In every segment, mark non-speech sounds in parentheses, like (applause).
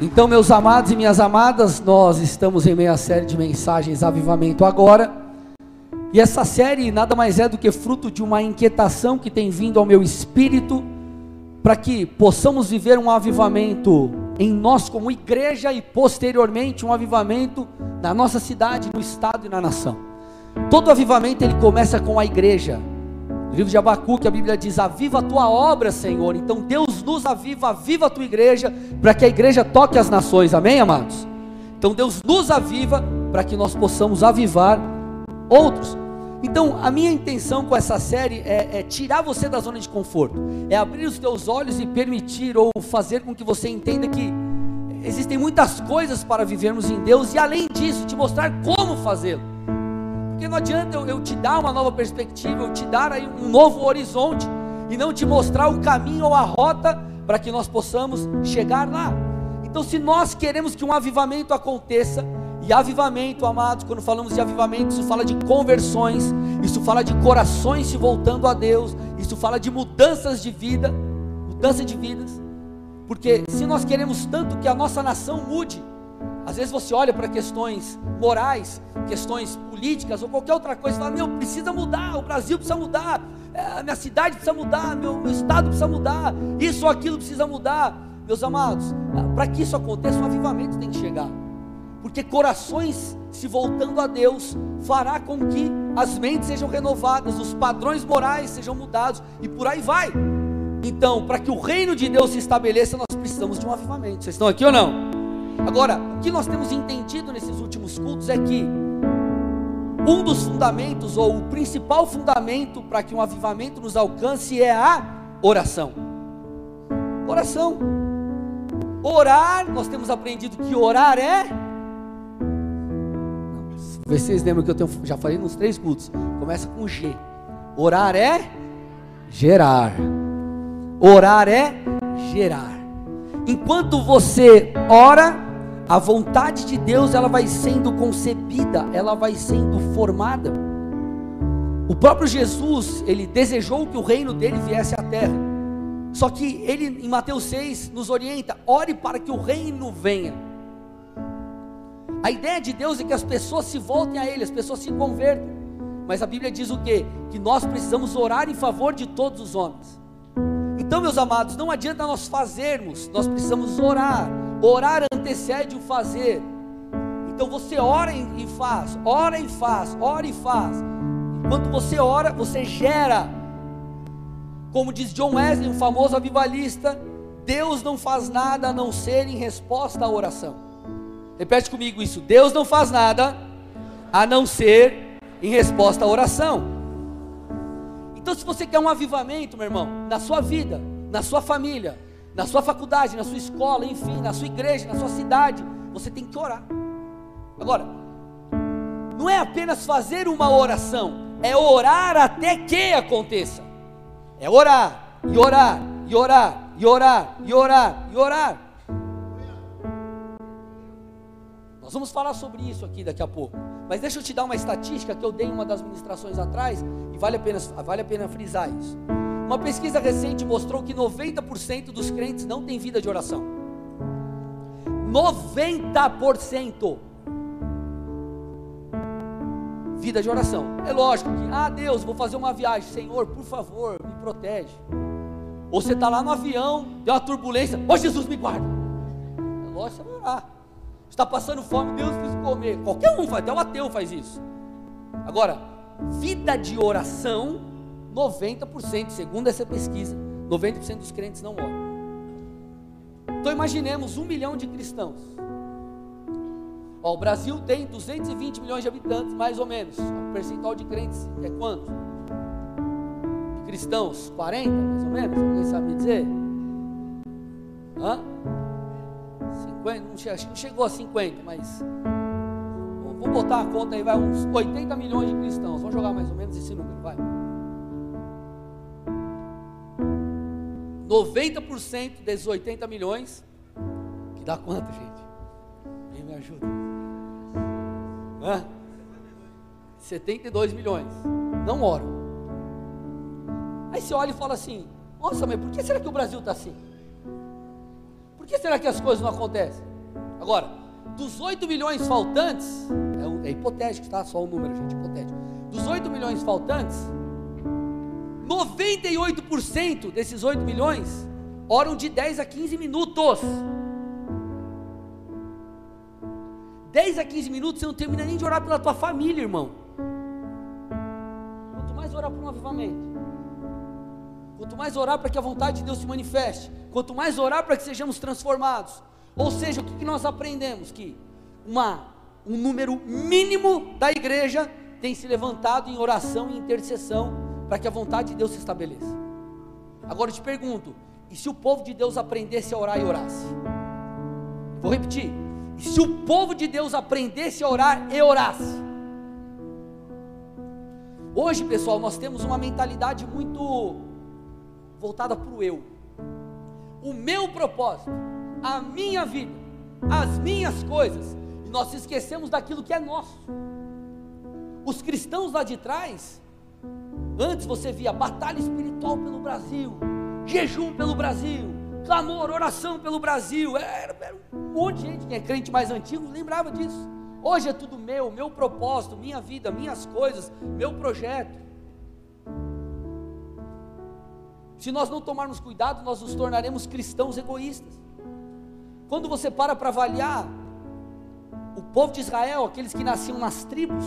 Então, meus amados e minhas amadas, nós estamos em meia série de mensagens Avivamento agora. E essa série nada mais é do que fruto de uma inquietação que tem vindo ao meu espírito para que possamos viver um avivamento em nós como igreja e posteriormente um avivamento na nossa cidade, no estado e na nação. Todo avivamento ele começa com a igreja. No livro de Abacuque, a Bíblia diz: Aviva a tua obra, Senhor. Então Deus nos aviva, aviva a tua igreja, para que a igreja toque as nações, amém, amados? Então Deus nos aviva para que nós possamos avivar outros. Então, a minha intenção com essa série é, é, tirar você da zona de conforto, é abrir os teus olhos e permitir ou fazer com que você entenda que existem muitas coisas para vivermos em Deus e, além disso, te mostrar como fazê-lo. Porque não adianta eu, eu, te dar uma nova perspectiva, eu te dar aí um novo horizonte e não te mostrar o caminho ou a rota para que nós possamos chegar lá. Então, se nós queremos que um avivamento aconteça, e avivamento, amados, quando falamos de avivamento, isso fala de conversões, isso fala de corações se voltando a Deus, isso fala de mudanças de vida, mudança de vidas. Porque se nós queremos tanto que a nossa nação mude, às vezes você olha para questões morais, questões políticas ou qualquer outra coisa e fala: Meu, precisa mudar, o Brasil precisa mudar, é, a minha cidade precisa mudar, meu, meu estado precisa mudar, isso ou aquilo precisa mudar. Meus amados, para que isso aconteça, um avivamento tem que chegar, porque corações se voltando a Deus fará com que as mentes sejam renovadas, os padrões morais sejam mudados e por aí vai. Então, para que o reino de Deus se estabeleça, nós precisamos de um avivamento. Vocês estão aqui ou não? Agora, o que nós temos entendido nesses últimos cultos é que um dos fundamentos, ou o principal fundamento para que um avivamento nos alcance é a oração. Oração. Orar, nós temos aprendido que orar é. Vocês lembram que eu tenho, já falei nos três cultos. Começa com G. Orar é gerar. Orar é gerar. Enquanto você ora, a vontade de Deus ela vai sendo concebida, ela vai sendo formada. O próprio Jesus, ele desejou que o reino dele viesse à terra. Só que ele em Mateus 6 nos orienta: ore para que o reino venha. A ideia de Deus é que as pessoas se voltem a ele, as pessoas se convertam. Mas a Bíblia diz o quê? Que nós precisamos orar em favor de todos os homens. Então, meus amados, não adianta nós fazermos, nós precisamos orar. Orar antecede o fazer. Então você ora e faz, ora e faz, ora e faz. Enquanto você ora, você gera. Como diz John Wesley, um famoso avivalista, Deus não faz nada a não ser em resposta à oração. Repete comigo isso: Deus não faz nada a não ser em resposta à oração. Então, se você quer um avivamento, meu irmão, na sua vida, na sua família, na sua faculdade, na sua escola, enfim, na sua igreja, na sua cidade, você tem que orar. Agora, não é apenas fazer uma oração, é orar até que aconteça. É orar, e orar, e orar, e orar, e orar, e orar. Nós vamos falar sobre isso aqui daqui a pouco. Mas deixa eu te dar uma estatística que eu dei em uma das ministrações atrás, e vale a pena, vale a pena frisar isso. Uma pesquisa recente mostrou que 90% dos crentes não têm vida de oração. 90% vida de oração. É lógico que, ah, Deus, vou fazer uma viagem, Senhor, por favor, me protege. Ou você está lá no avião, deu uma turbulência, ó oh, Jesus, me guarda. É lógico você orar. Está passando fome, Deus, preciso comer. Qualquer um faz, até o ateu faz isso. Agora, vida de oração 90%, segundo essa pesquisa, 90% dos crentes não oram. Então imaginemos um milhão de cristãos. Ó, o Brasil tem 220 milhões de habitantes, mais ou menos. O percentual de crentes é quanto? De cristãos? 40, mais ou menos? Alguém sabe me dizer? Hã? 50? Não chegou a 50, mas. Vamos botar a conta aí, vai uns 80 milhões de cristãos. Vamos jogar mais ou menos esse número, vai. 90% desses 80 milhões, que dá quanto, gente? Quem me ajuda? Hã? 72 milhões. Não oram. Aí você olha e fala assim: Nossa, mas por que será que o Brasil está assim? Por que será que as coisas não acontecem? Agora, dos 8 milhões faltantes, é, é hipotético, tá? Só um número, gente, hipotético. Dos 8 milhões faltantes, 98% desses 8 milhões oram de 10 a 15 minutos. 10 a 15 minutos você não termina nem de orar pela tua família, irmão. Quanto mais orar por um avivamento, quanto mais orar para que a vontade de Deus se manifeste, quanto mais orar para que sejamos transformados. Ou seja, o que, nós aprendemos? Que uma, um número mínimo da igreja tem se levantado em oração e intercessão para que a vontade de Deus se estabeleça. Agora eu te pergunto: e se o povo de Deus aprendesse a orar e orasse? Vou repetir: e se o povo de Deus aprendesse a orar e orasse? Hoje, pessoal, nós temos uma mentalidade muito voltada para o eu. O meu propósito, a minha vida, as minhas coisas, e nós esquecemos daquilo que é nosso. Os cristãos lá de trás, antes você via batalha espiritual pelo Brasil, jejum pelo Brasil, clamor, oração pelo Brasil. Era, era um monte de gente que é crente mais antigo, lembrava disso. Hoje é tudo meu, meu propósito, minha vida, minhas coisas, meu projeto. Se nós não tomarmos cuidado, nós nos tornaremos cristãos egoístas. Quando você para para avaliar o povo de Israel, aqueles que nasciam nas tribos,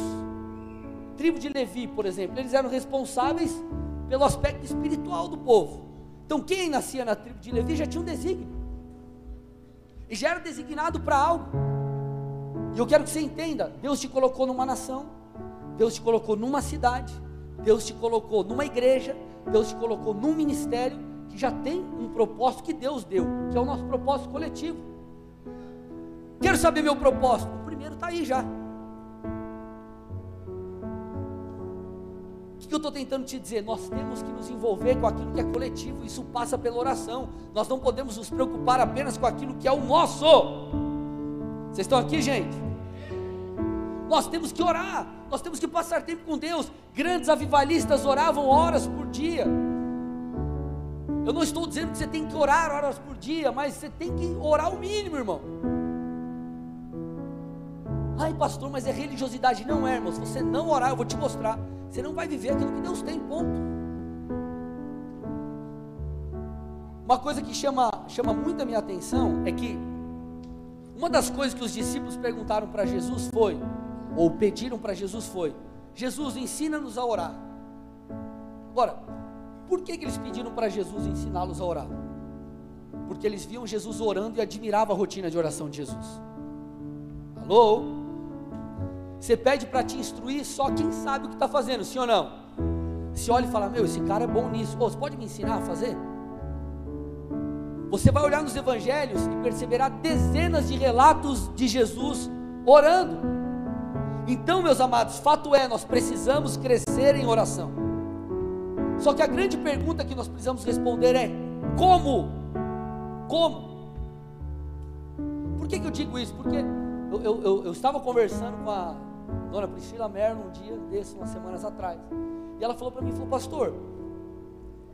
tribo de Levi, por exemplo, eles eram responsáveis pelo aspecto espiritual do povo. Então, quem nascia na tribo de Levi já tinha um desígnio. E já era designado para algo. E eu quero que você entenda: Deus te colocou numa nação, Deus te colocou numa cidade, Deus te colocou numa igreja, Deus te colocou num ministério que já tem um propósito que Deus deu, que é o nosso propósito coletivo. Quero saber meu propósito. O primeiro está aí já. Que eu estou tentando te dizer? Nós temos que nos envolver com aquilo que é coletivo, isso passa pela oração. Nós não podemos nos preocupar apenas com aquilo que é o nosso. Vocês estão aqui, gente? Nós temos que orar, nós temos que passar tempo com Deus. Grandes avivalistas oravam horas por dia. Eu não estou dizendo que você tem que orar horas por dia, mas você tem que orar o mínimo, irmão. Ai, pastor, mas é religiosidade. Não é, irmão. Se você não orar, eu vou te mostrar. Você não vai viver aquilo que Deus tem, ponto. Uma coisa que chama, chama muito a minha atenção é que uma das coisas que os discípulos perguntaram para Jesus foi, ou pediram para Jesus foi: Jesus, ensina-nos a orar. Agora, por que, que eles pediram para Jesus ensiná-los a orar? Porque eles viam Jesus orando e admiravam a rotina de oração de Jesus. Alô? Você pede para te instruir só quem sabe o que está fazendo, sim ou não? Se olha e fala, meu, esse cara é bom nisso. você pode me ensinar a fazer? Você vai olhar nos evangelhos e perceberá dezenas de relatos de Jesus orando. Então, meus amados, fato é, nós precisamos crescer em oração. Só que a grande pergunta que nós precisamos responder é: como? Como? Por que, que eu digo isso? Porque eu, eu, eu, eu estava conversando com a dona Priscila Merno um dia desse, umas semanas atrás. E ela falou para mim, falou, pastor,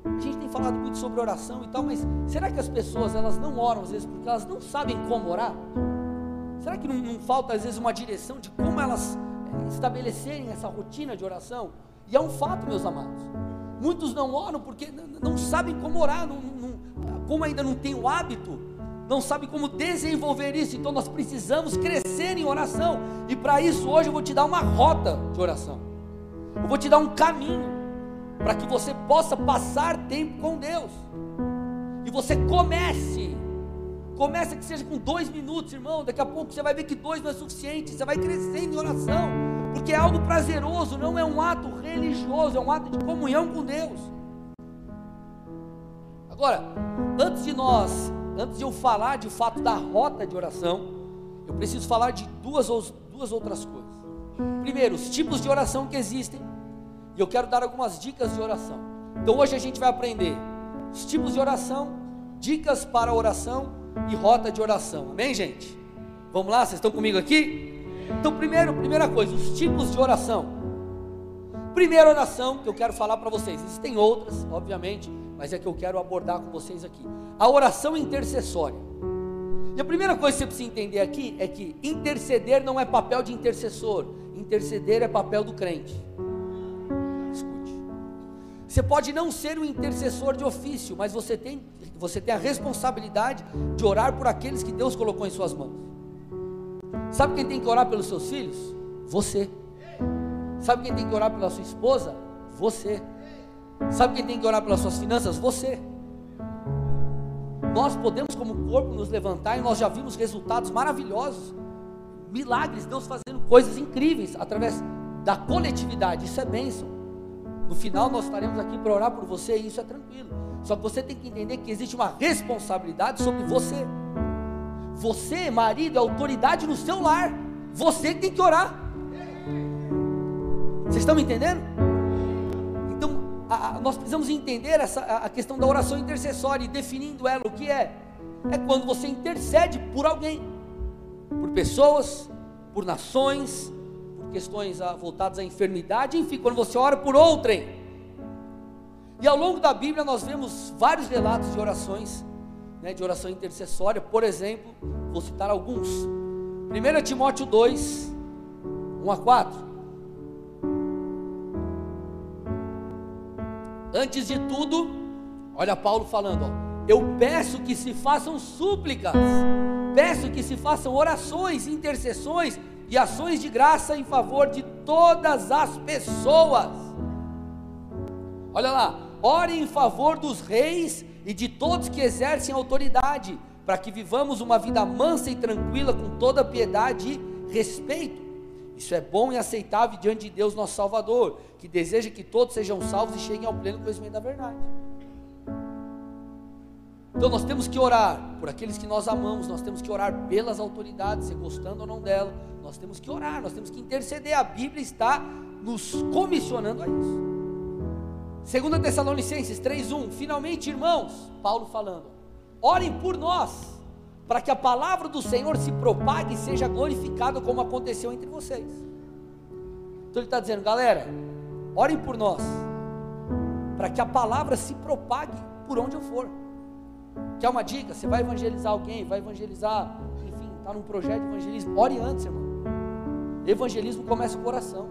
a gente tem falado muito sobre oração e tal, mas será que as pessoas elas não oram às vezes porque elas não sabem como orar? Será que não, não falta às vezes uma direção de como elas é, estabelecerem essa rotina de oração? E é um fato, meus amados. Muitos não oram porque não, não sabem como orar, não, não, como ainda não tem o hábito não sabe como desenvolver isso, então nós precisamos crescer em oração, e para isso hoje eu vou te dar uma rota de oração, eu vou te dar um caminho, para que você possa passar tempo com Deus, e você comece, comece que seja com dois minutos, irmão, daqui a pouco você vai ver que dois não é suficiente, você vai crescendo em oração, porque é algo prazeroso, não é um ato religioso, é um ato de comunhão com Deus. Agora, antes de nós antes de eu falar de fato da rota de oração, eu preciso falar de duas, duas outras coisas. Primeiro, os tipos de oração que existem, e eu quero dar algumas dicas de oração. Então hoje a gente vai aprender os tipos de oração, dicas para oração e rota de oração. Amém, gente? Vamos lá, vocês estão comigo aqui? Então, primeiro, primeira coisa, os tipos de oração. Primeira oração que eu quero falar para vocês. Existem outras, obviamente, mas é que eu quero abordar com vocês aqui. A oração intercessória. E a primeira coisa que você precisa entender aqui é que interceder não é papel de intercessor, interceder é papel do crente. Escute. Você pode não ser um intercessor de ofício, mas você tem, você tem a responsabilidade de orar por aqueles que Deus colocou em suas mãos. Sabe quem tem que orar pelos seus filhos? Você. Sabe quem tem que orar pela sua esposa? Você. Sabe quem tem que orar pelas suas finanças? Você. Nós podemos, como corpo, nos levantar e nós já vimos resultados maravilhosos, milagres, Deus fazendo coisas incríveis através da coletividade. Isso é bênção. No final, nós estaremos aqui para orar por você e isso é tranquilo. Só que você tem que entender que existe uma responsabilidade sobre você. Você, marido, é autoridade no seu lar. Você tem que orar. Vocês estão me entendendo? A, nós precisamos entender essa, a questão da oração intercessória e definindo ela o que é. É quando você intercede por alguém, por pessoas, por nações, por questões ah, voltadas à enfermidade, enfim, quando você ora por outrem. E ao longo da Bíblia nós vemos vários relatos de orações, né, de oração intercessória, por exemplo, vou citar alguns. 1 Timóteo 2, 1 a 4. Antes de tudo, olha Paulo falando, ó, eu peço que se façam súplicas, peço que se façam orações, intercessões e ações de graça em favor de todas as pessoas. Olha lá, ore em favor dos reis e de todos que exercem autoridade, para que vivamos uma vida mansa e tranquila com toda piedade e respeito. Isso é bom e aceitável diante de Deus, nosso Salvador, que deseja que todos sejam salvos e cheguem ao pleno conhecimento da verdade. Então nós temos que orar por aqueles que nós amamos, nós temos que orar pelas autoridades, se gostando ou não dela, nós temos que orar, nós temos que interceder. A Bíblia está nos comissionando a isso. Segunda Tessalonicenses 3:1, finalmente, irmãos, Paulo falando, orem por nós para que a palavra do Senhor se propague e seja glorificada como aconteceu entre vocês. Então ele está dizendo, galera, orem por nós, para que a palavra se propague por onde eu for. Quer uma dica? Você vai evangelizar alguém, vai evangelizar, enfim, está num projeto de evangelismo, ore antes, irmão. Evangelismo começa com oração,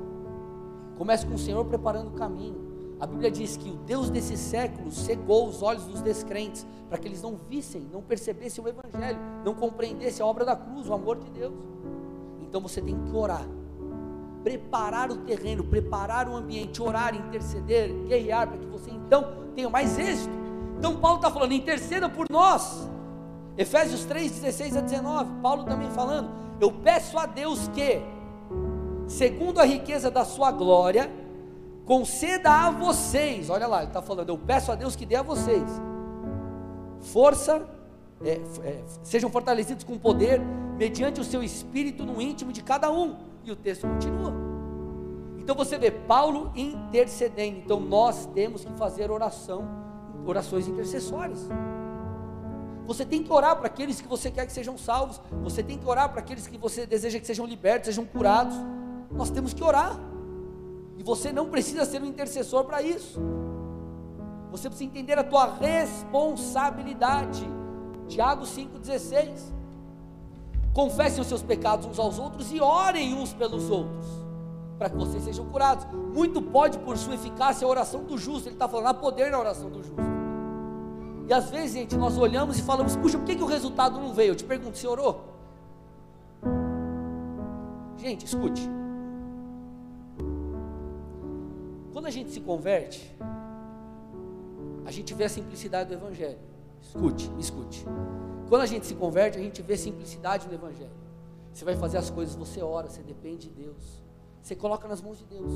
começa com o Senhor preparando o caminho. A Bíblia diz que o Deus desse século cegou os olhos dos descrentes, para que eles não vissem, não percebessem o Evangelho, não compreendessem a obra da cruz, o amor de Deus. Então você tem que orar, preparar o terreno, preparar o ambiente, orar, interceder, guerrear, para que você então tenha mais êxito. Então Paulo está falando, interceda por nós. Efésios 3, 16 a 19, Paulo também falando, eu peço a Deus que, segundo a riqueza da sua glória, conceda a vocês, olha lá, ele está falando, eu peço a Deus que dê a vocês força, é, é, sejam fortalecidos com poder, mediante o seu espírito no íntimo de cada um. E o texto continua. Então você vê Paulo intercedendo. Então nós temos que fazer oração, orações intercessórias. Você tem que orar para aqueles que você quer que sejam salvos. Você tem que orar para aqueles que você deseja que sejam libertos, sejam curados. Nós temos que orar. Você não precisa ser um intercessor para isso. Você precisa entender a tua responsabilidade. Tiago 5,16. Confessem os seus pecados uns aos outros e orem uns pelos outros, para que vocês sejam curados. Muito pode, por sua eficácia, a oração do justo. Ele está falando, há poder na oração do justo. E às vezes, gente, nós olhamos e falamos, puxa, por que, que o resultado não veio? Eu te pergunto, você orou? Gente, escute. Quando a gente se converte, a gente vê a simplicidade do Evangelho. Escute, escute. Quando a gente se converte, a gente vê a simplicidade do Evangelho. Você vai fazer as coisas, você ora, você depende de Deus. Você coloca nas mãos de Deus.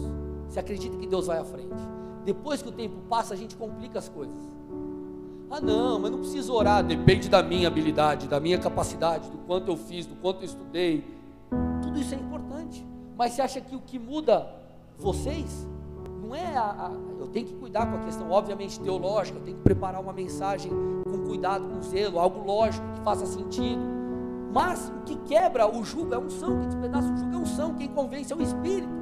Você acredita que Deus vai à frente. Depois que o tempo passa, a gente complica as coisas. Ah, não, mas não preciso orar. Depende da minha habilidade, da minha capacidade, do quanto eu fiz, do quanto eu estudei. Tudo isso é importante. Mas você acha que o que muda vocês não é a, a, eu tenho que cuidar com a questão, obviamente, teológica, eu tenho que preparar uma mensagem com cuidado, com zelo, algo lógico, que faça sentido. Mas o que quebra o jugo é a unção, que despedaça o jugo é a unção, quem convence é o Espírito.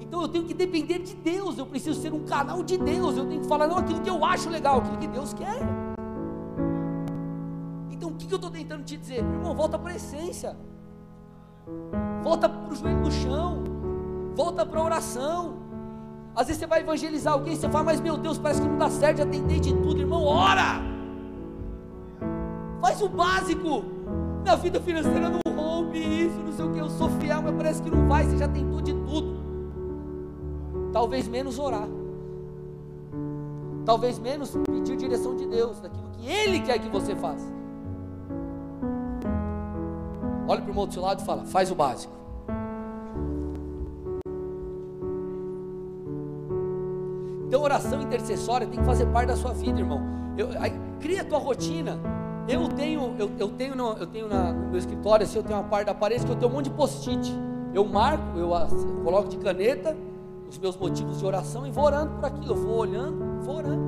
Então eu tenho que depender de Deus, eu preciso ser um canal de Deus, eu tenho que falar não aquilo que eu acho legal, aquilo que Deus quer. que eu estou tentando te dizer? Irmão, volta para a essência. Volta para o joelho no chão. Volta para a oração. Às vezes você vai evangelizar alguém, você fala, mas meu Deus, parece que não dá certo, já tentei de tudo, irmão, ora! Faz o básico. Minha vida financeira não rompe isso, não sei o que, eu sou fiel, mas parece que não vai, você já tentou de tudo. Talvez menos orar. Talvez menos pedir direção de Deus, daquilo que Ele quer que você faça. Olha para o seu lado e fala: faz o básico. Então, oração intercessória tem que fazer parte da sua vida, irmão. Eu, aí, cria a tua rotina. Eu tenho, eu, eu tenho, no, eu tenho na, no meu escritório, assim, eu tenho uma parte da parede que eu tenho um monte de post-it. Eu marco, eu, eu coloco de caneta os meus motivos de oração e vou orando por aquilo. Eu vou olhando, vou orando.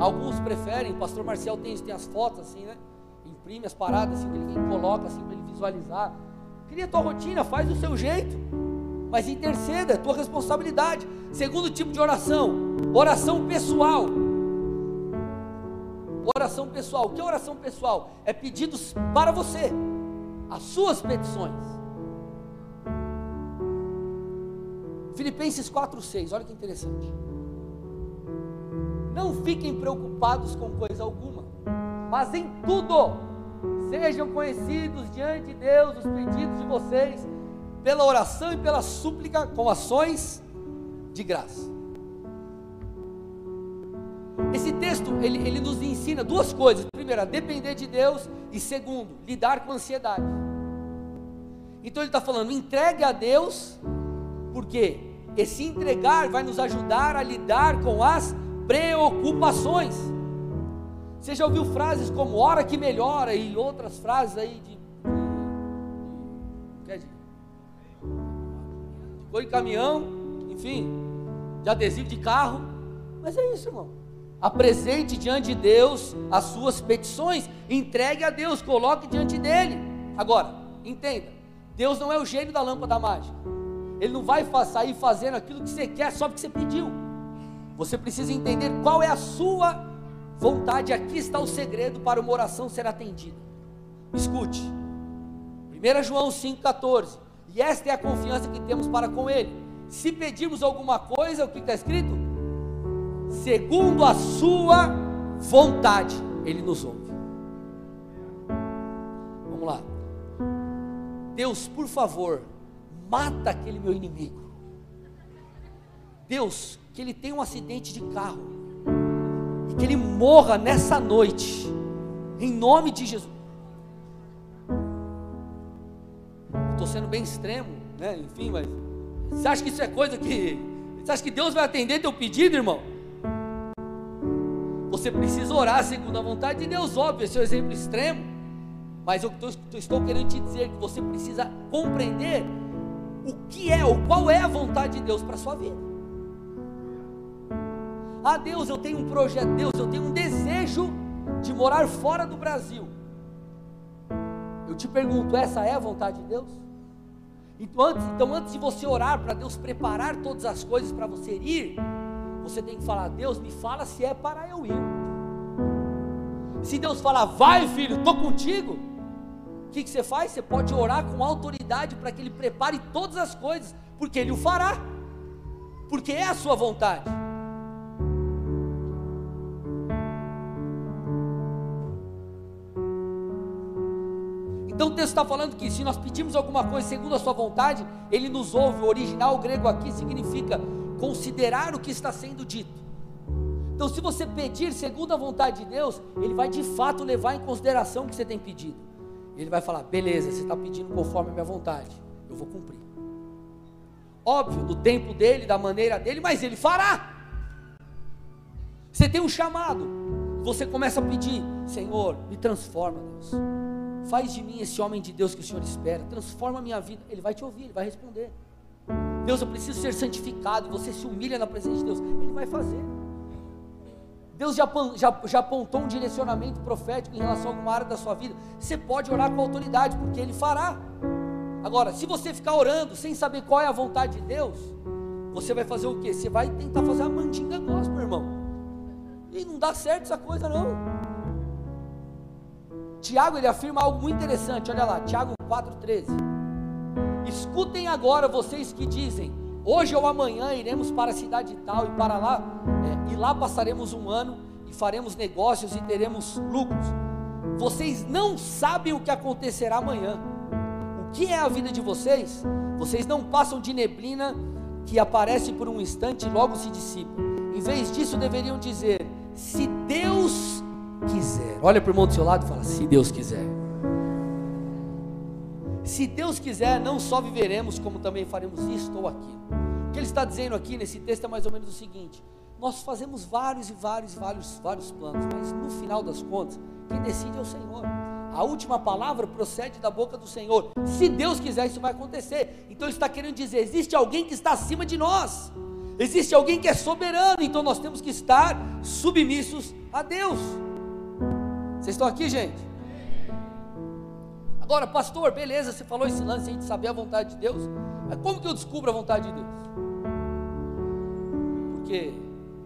Alguns preferem, o pastor Marcial tem, tem as fotos assim, né? Imprime as paradas assim, que ele coloca assim para ele visualizar. Cria a tua rotina, faz do seu jeito. Mas interceda, é tua responsabilidade. Segundo tipo de oração, oração pessoal. Oração pessoal. O que é oração pessoal? É pedidos para você, as suas petições. Filipenses 4,6, olha que interessante. Não fiquem preocupados com coisa alguma, mas em tudo sejam conhecidos diante de Deus os pedidos de vocês, pela oração e pela súplica, com ações de graça. Esse texto ele, ele nos ensina duas coisas: primeiro, depender de Deus, e segundo, lidar com a ansiedade. Então ele está falando, entregue a Deus, porque esse entregar vai nos ajudar a lidar com as preocupações. Você já ouviu frases como hora que melhora e outras frases aí de, de, de, cor de caminhão, enfim, de adesivo de carro. Mas é isso, irmão. Apresente diante de Deus as suas petições, entregue a Deus, coloque diante dele. Agora, entenda: Deus não é o gênio da lâmpada mágica. Ele não vai sair fazendo aquilo que você quer só porque você pediu. Você precisa entender qual é a sua vontade. Aqui está o segredo para uma oração ser atendida. Escute. 1 João 5,14. E esta é a confiança que temos para com Ele. Se pedirmos alguma coisa, o que está escrito? Segundo a Sua vontade, Ele nos ouve. Vamos lá. Deus, por favor, mata aquele meu inimigo. Deus, que ele tenha um acidente de carro, e que ele morra nessa noite, em nome de Jesus. Estou sendo bem extremo, né? Enfim, mas você acha que isso é coisa que. Você acha que Deus vai atender teu pedido, irmão? Você precisa orar segundo a vontade de Deus, óbvio, esse é o exemplo extremo. Mas eu estou querendo te dizer que você precisa compreender o que é, ou qual é a vontade de Deus para a sua vida. Ah, Deus, eu tenho um projeto, Deus, eu tenho um desejo de morar fora do Brasil. Eu te pergunto, essa é a vontade de Deus? Então antes, então, antes de você orar para Deus preparar todas as coisas para você ir, você tem que falar: Deus, me fala se é para eu ir. Se Deus falar, vai filho, estou contigo, o que, que você faz? Você pode orar com autoridade para que Ele prepare todas as coisas, porque Ele o fará, porque é a sua vontade. Então o texto está falando que se nós pedimos alguma coisa segundo a sua vontade, ele nos ouve. O original grego aqui significa considerar o que está sendo dito. Então, se você pedir segundo a vontade de Deus, Ele vai de fato levar em consideração o que você tem pedido. Ele vai falar: beleza, você está pedindo conforme a minha vontade, eu vou cumprir. Óbvio, no tempo dele, da maneira dele, mas Ele fará. Você tem um chamado, você começa a pedir: Senhor, me transforma, Deus. Faz de mim esse homem de Deus que o Senhor espera. Transforma a minha vida. Ele vai te ouvir, ele vai responder. Deus, eu preciso ser santificado. Você se humilha na presença de Deus. Ele vai fazer. Deus já, já, já apontou um direcionamento profético em relação a alguma área da sua vida. Você pode orar com autoridade, porque Ele fará. Agora, se você ficar orando sem saber qual é a vontade de Deus, você vai fazer o quê? Você vai tentar fazer a mandinga gospel, irmão. E não dá certo essa coisa, não. Tiago ele afirma algo muito interessante, olha lá, Tiago 4,13. Escutem agora vocês que dizem: hoje ou amanhã iremos para a cidade tal e para lá, é, e lá passaremos um ano e faremos negócios e teremos lucros. Vocês não sabem o que acontecerá amanhã. O que é a vida de vocês? Vocês não passam de neblina que aparece por um instante e logo se dissipa. Em vez disso, deveriam dizer: se Deus. Olha para o irmão do seu lado e fala: se Deus quiser. Se Deus quiser, não só viveremos, como também faremos isto ou aquilo. O que ele está dizendo aqui nesse texto é mais ou menos o seguinte: nós fazemos vários e vários, vários, vários planos, mas no final das contas, quem decide é o Senhor. A última palavra procede da boca do Senhor. Se Deus quiser, isso vai acontecer. Então ele está querendo dizer: existe alguém que está acima de nós. Existe alguém que é soberano, então nós temos que estar submissos a Deus. Vocês estão aqui, gente? Agora, pastor, beleza, você falou esse lance aí de saber a vontade de Deus. Mas como que eu descubro a vontade de Deus? Porque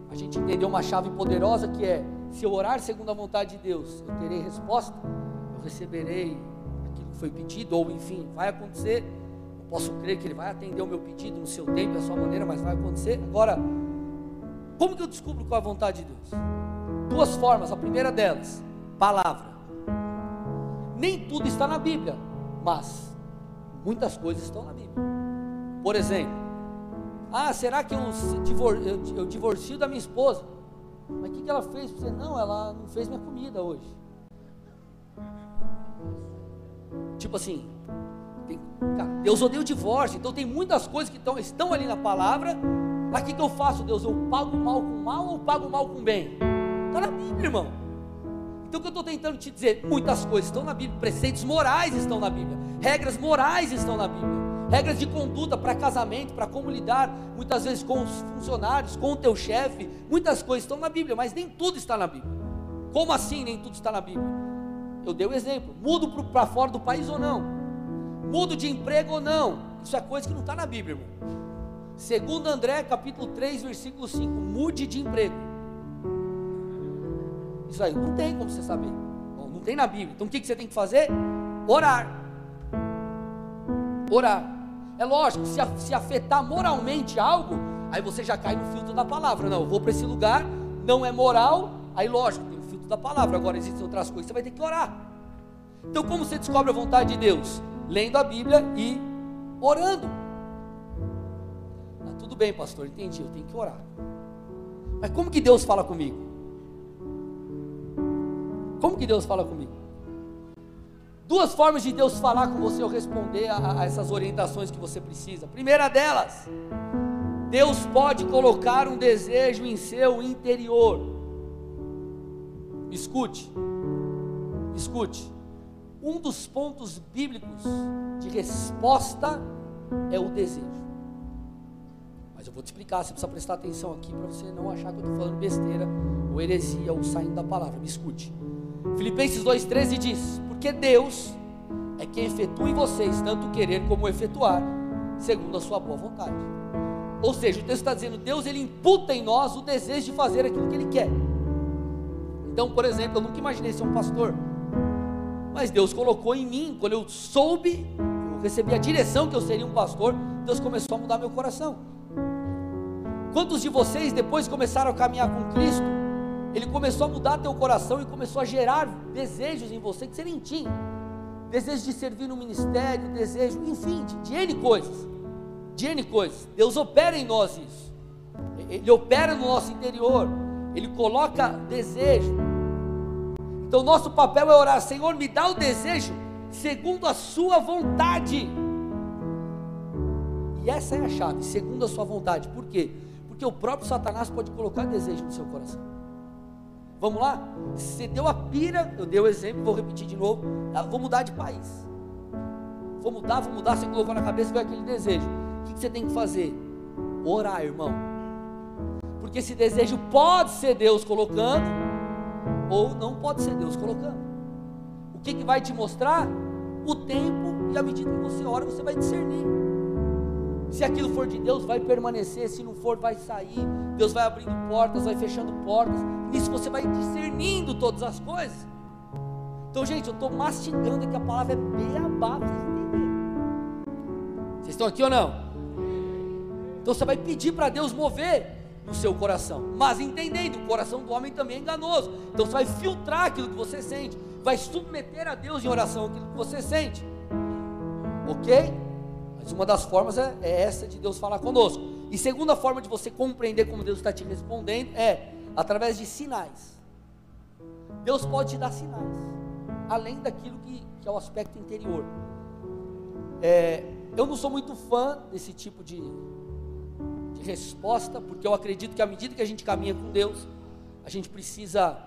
a gente entendeu uma chave poderosa que é: se eu orar segundo a vontade de Deus, eu terei resposta eu receberei aquilo que foi pedido, ou enfim, vai acontecer. Eu posso crer que Ele vai atender o meu pedido no seu tempo, da sua maneira, mas vai acontecer. Agora, como que eu descubro qual é a vontade de Deus? Duas formas. A primeira delas, palavra. Nem tudo está na Bíblia, mas muitas coisas estão na Bíblia. Por exemplo, ah, será que eu, eu, eu divorcio da minha esposa? Mas o que, que ela fez? Você não, ela não fez minha comida hoje. Tipo assim, tem, cara, Deus odeia o divórcio, então tem muitas coisas que tão, estão ali na palavra. Mas o que, que eu faço, Deus? Eu pago mal com mal ou pago mal com bem? Está na Bíblia, irmão. Então o que eu estou tentando te dizer? Muitas coisas estão na Bíblia, preceitos morais estão na Bíblia, regras morais estão na Bíblia, regras de conduta para casamento, para como lidar, muitas vezes com os funcionários, com o teu chefe, muitas coisas estão na Bíblia, mas nem tudo está na Bíblia. Como assim nem tudo está na Bíblia? Eu dei o um exemplo. Mudo para fora do país ou não? Mudo de emprego ou não? Isso é coisa que não está na Bíblia, irmão. Segundo André, capítulo 3, versículo 5. Mude de emprego. Isso aí não tem como você saber. Não tem na Bíblia. Então o que, você tem que fazer? Orar. Orar. É lógico, se, afetar moralmente algo, aí você já cai no filtro da palavra. Não, eu vou para esse lugar, não é moral, aí lógico, da palavra. Agora existem outras coisas, você vai ter que orar. Então, como você descobre a vontade de Deus? Lendo a Bíblia e orando. Ah, tudo bem, pastor, entendi, eu tenho que orar. Mas como que Deus fala comigo? Como que Deus fala comigo? Duas formas de Deus falar com você ou responder a, a essas orientações que você precisa. primeira delas, Deus pode colocar um desejo em seu interior. Escute, escute. Um dos pontos bíblicos de resposta é o desejo. Mas eu vou te explicar, você precisa prestar atenção aqui para você não achar que eu estou falando besteira, ou heresia, ou saindo da palavra. Me escute. Filipenses 2,13 diz: Porque Deus é quem efetua em vocês tanto querer como efetuar, segundo a sua boa vontade. Ou seja, o texto está dizendo: Deus ele imputa em nós o desejo de fazer aquilo que Ele quer. Então, por exemplo, eu nunca imaginei ser um pastor, mas Deus colocou em mim, quando eu soube, eu recebi a direção que eu seria um pastor, Deus começou a mudar meu coração. Quantos de vocês depois começaram a caminhar com Cristo? Ele começou a mudar teu coração e começou a gerar desejos em você que você nem tinha. Desejo de servir no ministério, desejo, enfim, de, de N coisas. De N coisas. Deus opera em nós isso. Ele opera no nosso interior. Ele coloca desejo. Então, nosso papel é orar: Senhor, me dá o desejo segundo a Sua vontade. E essa é a chave, segundo a Sua vontade. Por quê? Porque o próprio Satanás pode colocar desejo no seu coração. Vamos lá? Você deu a pira, eu dei o exemplo, vou repetir de novo. Ah, vou mudar de país. Vou mudar, vou mudar. Você colocou na cabeça veio aquele desejo. O que você tem que fazer? Orar, irmão porque esse desejo pode ser Deus colocando, ou não pode ser Deus colocando. O que, que vai te mostrar? O tempo, e à medida que você ora, você vai discernir. Se aquilo for de Deus, vai permanecer, se não for, vai sair. Deus vai abrindo portas, vai fechando portas. Nisso você vai discernindo todas as coisas. Então, gente, eu estou mastigando aqui a palavra é beabá vocês entenderem. Vocês estão aqui ou não? Então você vai pedir para Deus mover no seu coração, mas entendendo, o coração do homem também é enganoso. Então você vai filtrar aquilo que você sente, vai submeter a Deus em oração aquilo que você sente. Ok? Uma das formas é, é essa de Deus falar conosco. E segunda forma de você compreender como Deus está te respondendo é através de sinais. Deus pode te dar sinais, além daquilo que, que é o aspecto interior. É, eu não sou muito fã desse tipo de, de resposta, porque eu acredito que à medida que a gente caminha com Deus, a gente precisa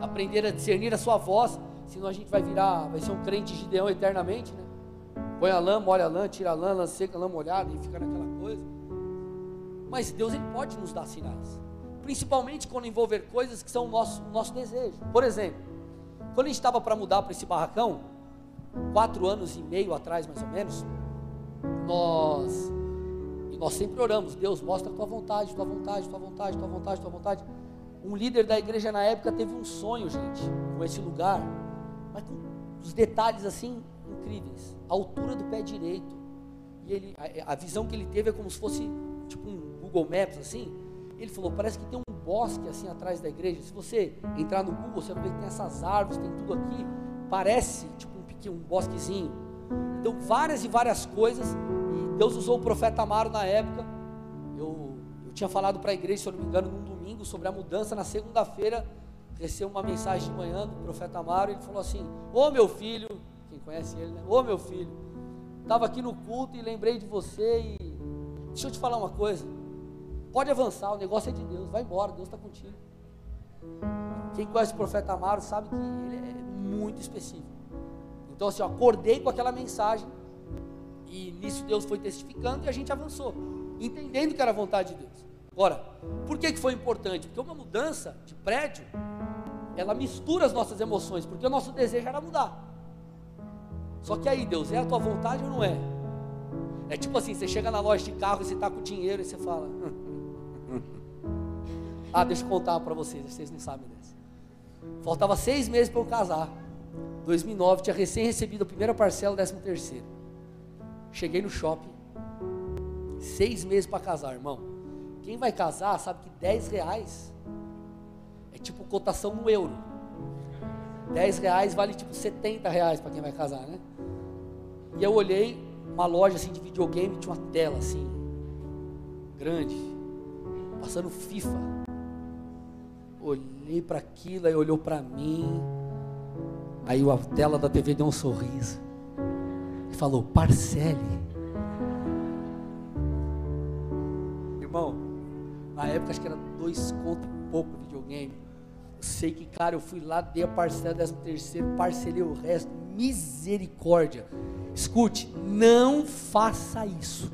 aprender a discernir a sua voz, senão a gente vai virar, vai ser um crente Gideão eternamente, né? Põe a lã, molha a lã, tira a lã, lã seca, lã molhada e fica naquela coisa. Mas Deus ele pode nos dar sinais, principalmente quando envolver coisas que são o nosso, nosso desejo. Por exemplo, quando a gente estava para mudar para esse barracão, quatro anos e meio atrás mais ou menos, nós e nós sempre oramos, Deus mostra a tua vontade, tua vontade, tua vontade, tua vontade, tua vontade. Um líder da igreja na época teve um sonho, gente, com esse lugar, mas com os detalhes assim incríveis. A altura do pé direito. E ele, a, a visão que ele teve é como se fosse tipo um Google Maps assim. Ele falou: parece que tem um bosque assim atrás da igreja. Se você entrar no Google, você vai ver que tem essas árvores, tem tudo aqui. Parece tipo um pequeno um bosquezinho. Então, várias e várias coisas. E Deus usou o profeta Amaro na época. Eu, eu tinha falado para a igreja, se eu não me engano, num domingo, sobre a mudança. Na segunda-feira, recebeu uma mensagem de manhã do profeta Amaro. Ele falou assim: Ô oh, meu filho, conhece ele, né? Ô meu filho, estava aqui no culto e lembrei de você e deixa eu te falar uma coisa. Pode avançar, o negócio é de Deus, vai embora, Deus está contigo. Quem conhece o profeta Amaro sabe que ele é muito específico. Então assim, eu acordei com aquela mensagem e nisso Deus foi testificando e a gente avançou, entendendo que era a vontade de Deus. Agora, por que, que foi importante? Porque uma mudança de prédio, ela mistura as nossas emoções, porque o nosso desejo era mudar. Só que aí, Deus, é a tua vontade ou não é? É tipo assim, você chega na loja de carro e você está com dinheiro e você fala. (laughs) ah, deixa eu contar para vocês, vocês não sabem dessa. Faltava seis meses para eu casar. 2009, tinha recém recebido a primeira parcela, décimo terceiro. Cheguei no shopping. Seis meses para casar, irmão. Quem vai casar sabe que 10 reais é tipo cotação no euro. 10 reais vale tipo 70 reais para quem vai casar, né? E eu olhei uma loja assim de videogame, tinha uma tela assim, grande, passando FIFA. Olhei para aquilo, aí olhou para mim. Aí a tela da TV deu um sorriso. E falou: parcele. Irmão, na época acho que era dois contos e pouco videogame. Eu sei que, cara, eu fui lá, dei a parcela, décimo terceiro, parcelei o resto. Misericórdia. Escute, não faça isso.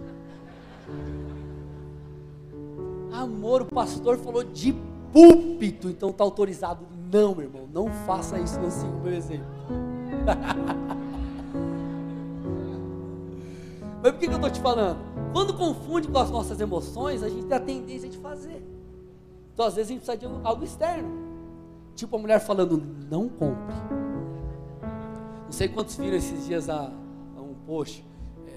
Amor, o pastor falou de púlpito, então está autorizado. Não, meu irmão, não faça isso, não siga o meu exemplo. (laughs) Mas por que, que eu estou te falando? Quando confunde com as nossas emoções, a gente tem a tendência de fazer. Então, às vezes, a gente precisa de algo externo. Tipo a mulher falando, não compre. Não sei quantos viram esses dias a, post. É,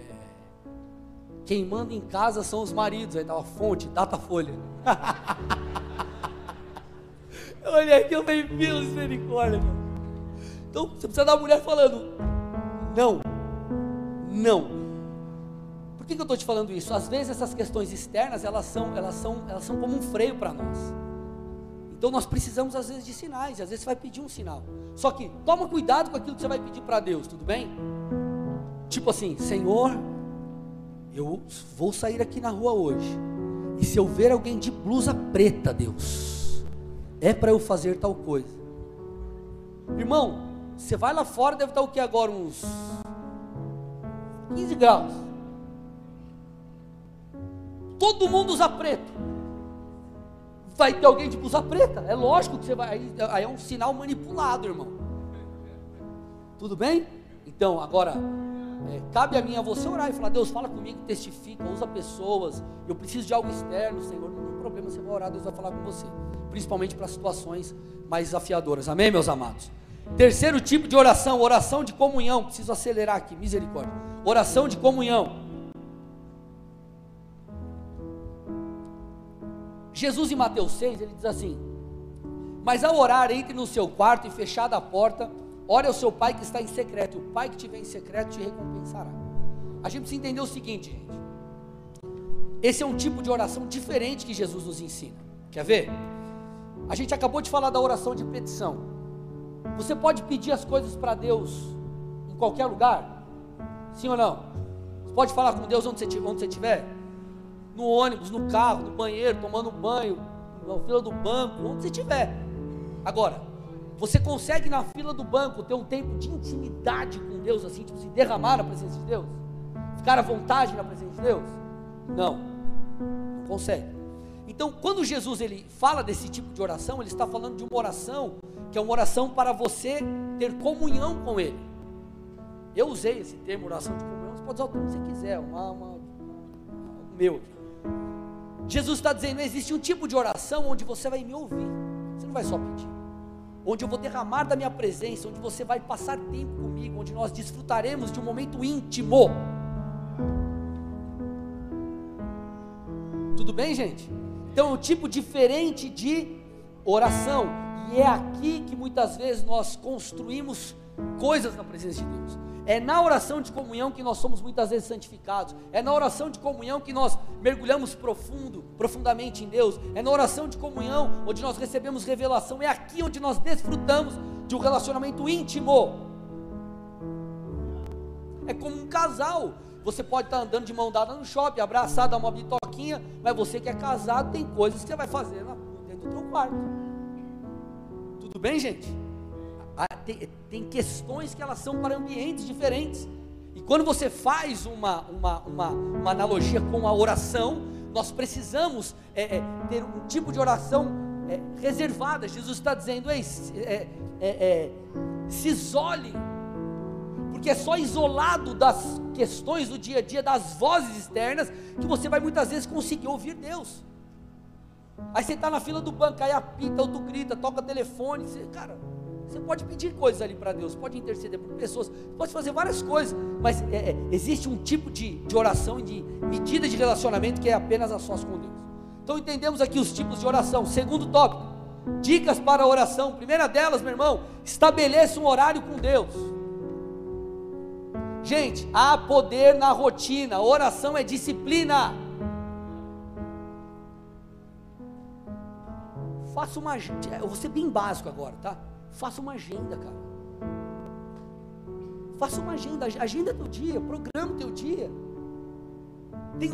quem manda em casa são os maridos. Aí tava fonte, data folha. (laughs) olhei aqui, eu meu misericórdia. Meu. Então você precisa da mulher falando, não, não. Por que, que eu estou te falando isso? Às vezes essas questões externas, elas são, elas são, elas são como um freio para nós. Então nós precisamos às vezes de sinais, às vezes você vai pedir um sinal. Só que toma cuidado com aquilo que você vai pedir para Deus, tudo bem? Tipo assim, Senhor, eu vou sair aqui na rua hoje. E se eu ver alguém de blusa preta, Deus, é para eu fazer tal coisa. Irmão, você vai lá fora, deve estar o que agora? Uns 15 graus. Todo mundo usa preto. Vai ter alguém de blusa preta. É lógico que você vai. Aí, é um sinal manipulado, irmão. Tudo bem? Então, agora, é, cabe a mim a você orar e falar: Deus, fala comigo, testifica, usa pessoas. Eu preciso de algo externo, Senhor. Não tem problema, você vai orar, Deus vai falar com você. Principalmente para situações mais desafiadoras. Amém, meus amados? Terceiro tipo de oração, oração de comunhão. Preciso acelerar aqui, misericórdia. Oração de comunhão. Jesus em Mateus 6, ele diz assim: Mas ao orar, entre no seu quarto e fechada a porta, ore ao seu pai que está em secreto, e o pai que vem em secreto te recompensará. A gente precisa entender o seguinte, gente. Esse é um tipo de oração diferente que Jesus nos ensina. Quer ver? A gente acabou de falar da oração de petição. Você pode pedir as coisas para Deus em qualquer lugar? Sim ou não? Você pode falar com Deus onde você, onde você estiver? No ônibus, no carro, no banheiro, tomando banho, na fila do banco, onde você estiver. Agora, você consegue na fila do banco ter um tempo de intimidade com Deus, assim, tipo, se derramar na presença de Deus? Ficar à vontade na presença de Deus? Não, não consegue. Então, quando Jesus ele fala desse tipo de oração, ele está falando de uma oração que é uma oração para você ter comunhão com Ele. Eu usei esse termo oração de comunhão, você pode usar o que você quiser, uma, uma, o meu. Jesus está dizendo: existe um tipo de oração onde você vai me ouvir, você não vai só pedir, onde eu vou derramar da minha presença, onde você vai passar tempo comigo, onde nós desfrutaremos de um momento íntimo. Tudo bem, gente? Então é um tipo diferente de oração. E é aqui que muitas vezes nós construímos coisas na presença de Deus. É na oração de comunhão que nós somos muitas vezes santificados. É na oração de comunhão que nós mergulhamos profundo, profundamente em Deus. É na oração de comunhão onde nós recebemos revelação. É aqui onde nós desfrutamos de um relacionamento íntimo. É como um casal. Você pode estar andando de mão dada no shopping, abraçado a uma bitoquinha, mas você que é casado tem coisas que você vai fazer dentro do teu quarto. Tudo bem, gente? Tem, tem questões que elas são para ambientes diferentes. E quando você faz uma, uma, uma, uma analogia com a oração, nós precisamos é, é, ter um tipo de oração é, reservada. Jesus está dizendo: Ei, é, é, é, se isole porque é só isolado das questões do dia a dia, das vozes externas, que você vai muitas vezes conseguir ouvir Deus. Aí você está na fila do banco, aí apita, ou tu grita, toca telefone, você, cara, você pode pedir coisas ali para Deus, pode interceder por pessoas, pode fazer várias coisas, mas é, é, existe um tipo de, de oração e de medida de relacionamento que é apenas a sós com Deus. Então entendemos aqui os tipos de oração. Segundo tópico, dicas para oração. Primeira delas, meu irmão, estabeleça um horário com Deus. Gente, há poder na rotina, oração é disciplina. Faça uma agenda, eu vou ser bem básico agora, tá? Faça uma agenda, cara. Faça uma agenda, agenda teu dia, programa teu dia. Tem,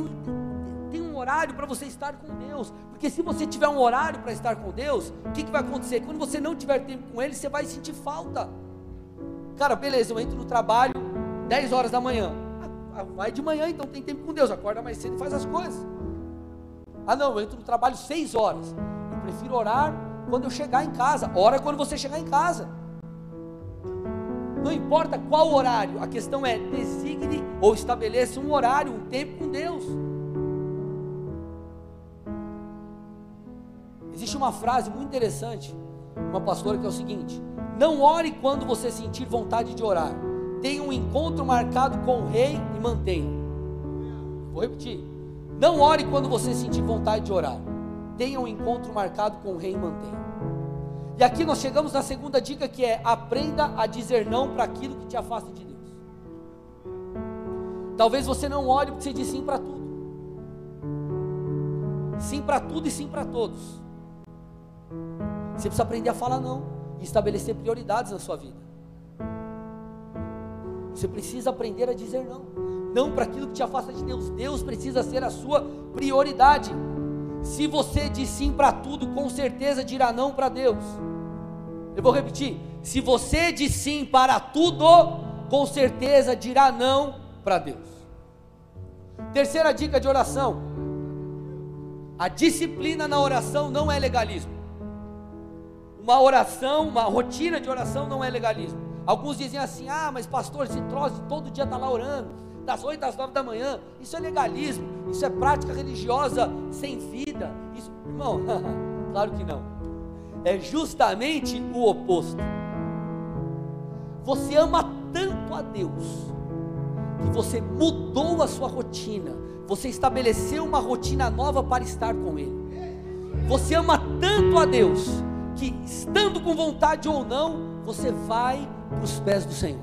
tem um horário para você estar com Deus, porque se você tiver um horário para estar com Deus, o que, que vai acontecer? Quando você não tiver tempo com Ele, você vai sentir falta. Cara, beleza, eu entro no trabalho, 10 horas da manhã. Ah, vai de manhã, então tem tempo com Deus. Acorda mais cedo e faz as coisas. Ah, não, eu entro no trabalho 6 horas. Eu prefiro orar quando eu chegar em casa. Ora quando você chegar em casa. Não importa qual horário, a questão é designe ou estabeleça um horário, um tempo com Deus. Existe uma frase muito interessante, uma pastora que é o seguinte: Não ore quando você sentir vontade de orar tenha um encontro marcado com o rei e mantenha. Vou repetir. Não ore quando você sentir vontade de orar. Tenha um encontro marcado com o rei mantenha. E aqui nós chegamos na segunda dica que é aprenda a dizer não para aquilo que te afasta de Deus. Talvez você não ore porque você diz sim para tudo. Sim para tudo e sim para todos. Você precisa aprender a falar não e estabelecer prioridades na sua vida. Você precisa aprender a dizer não. Não para aquilo que te afasta de Deus. Deus precisa ser a sua prioridade. Se você diz sim para tudo, com certeza dirá não para Deus. Eu vou repetir. Se você diz sim para tudo, com certeza dirá não para Deus. Terceira dica de oração: a disciplina na oração não é legalismo. Uma oração, uma rotina de oração não é legalismo. Alguns dizem assim: ah, mas pastor, esse troço todo dia está lá orando, das 8 às 9 da manhã. Isso é legalismo, isso é prática religiosa sem vida. Isso, irmão, (laughs) claro que não. É justamente o oposto. Você ama tanto a Deus que você mudou a sua rotina, você estabeleceu uma rotina nova para estar com Ele. Você ama tanto a Deus que, estando com vontade ou não, você vai para os pés do Senhor.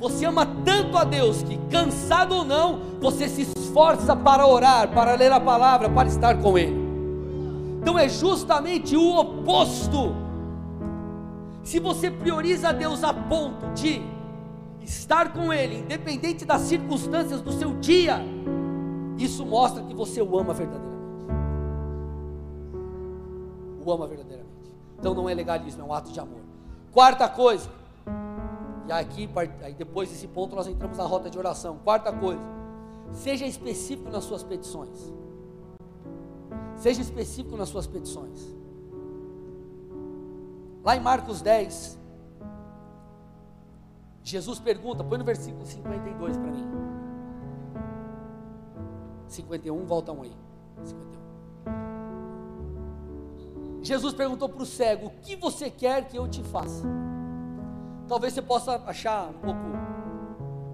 Você ama tanto a Deus que, cansado ou não, você se esforça para orar, para ler a palavra, para estar com Ele. Então é justamente o oposto. Se você prioriza Deus a ponto de estar com Ele, independente das circunstâncias do seu dia, isso mostra que você o ama verdadeiramente. O ama verdadeiramente. Então não é legalismo, é um ato de amor. Quarta coisa, e aqui, aí depois desse ponto nós entramos na rota de oração. Quarta coisa, seja específico nas suas petições. Seja específico nas suas petições. Lá em Marcos 10, Jesus pergunta, põe no versículo 52 para mim. 51, volta um aí. 51. Jesus perguntou para o cego: O que você quer que eu te faça? Talvez você possa achar um pouco,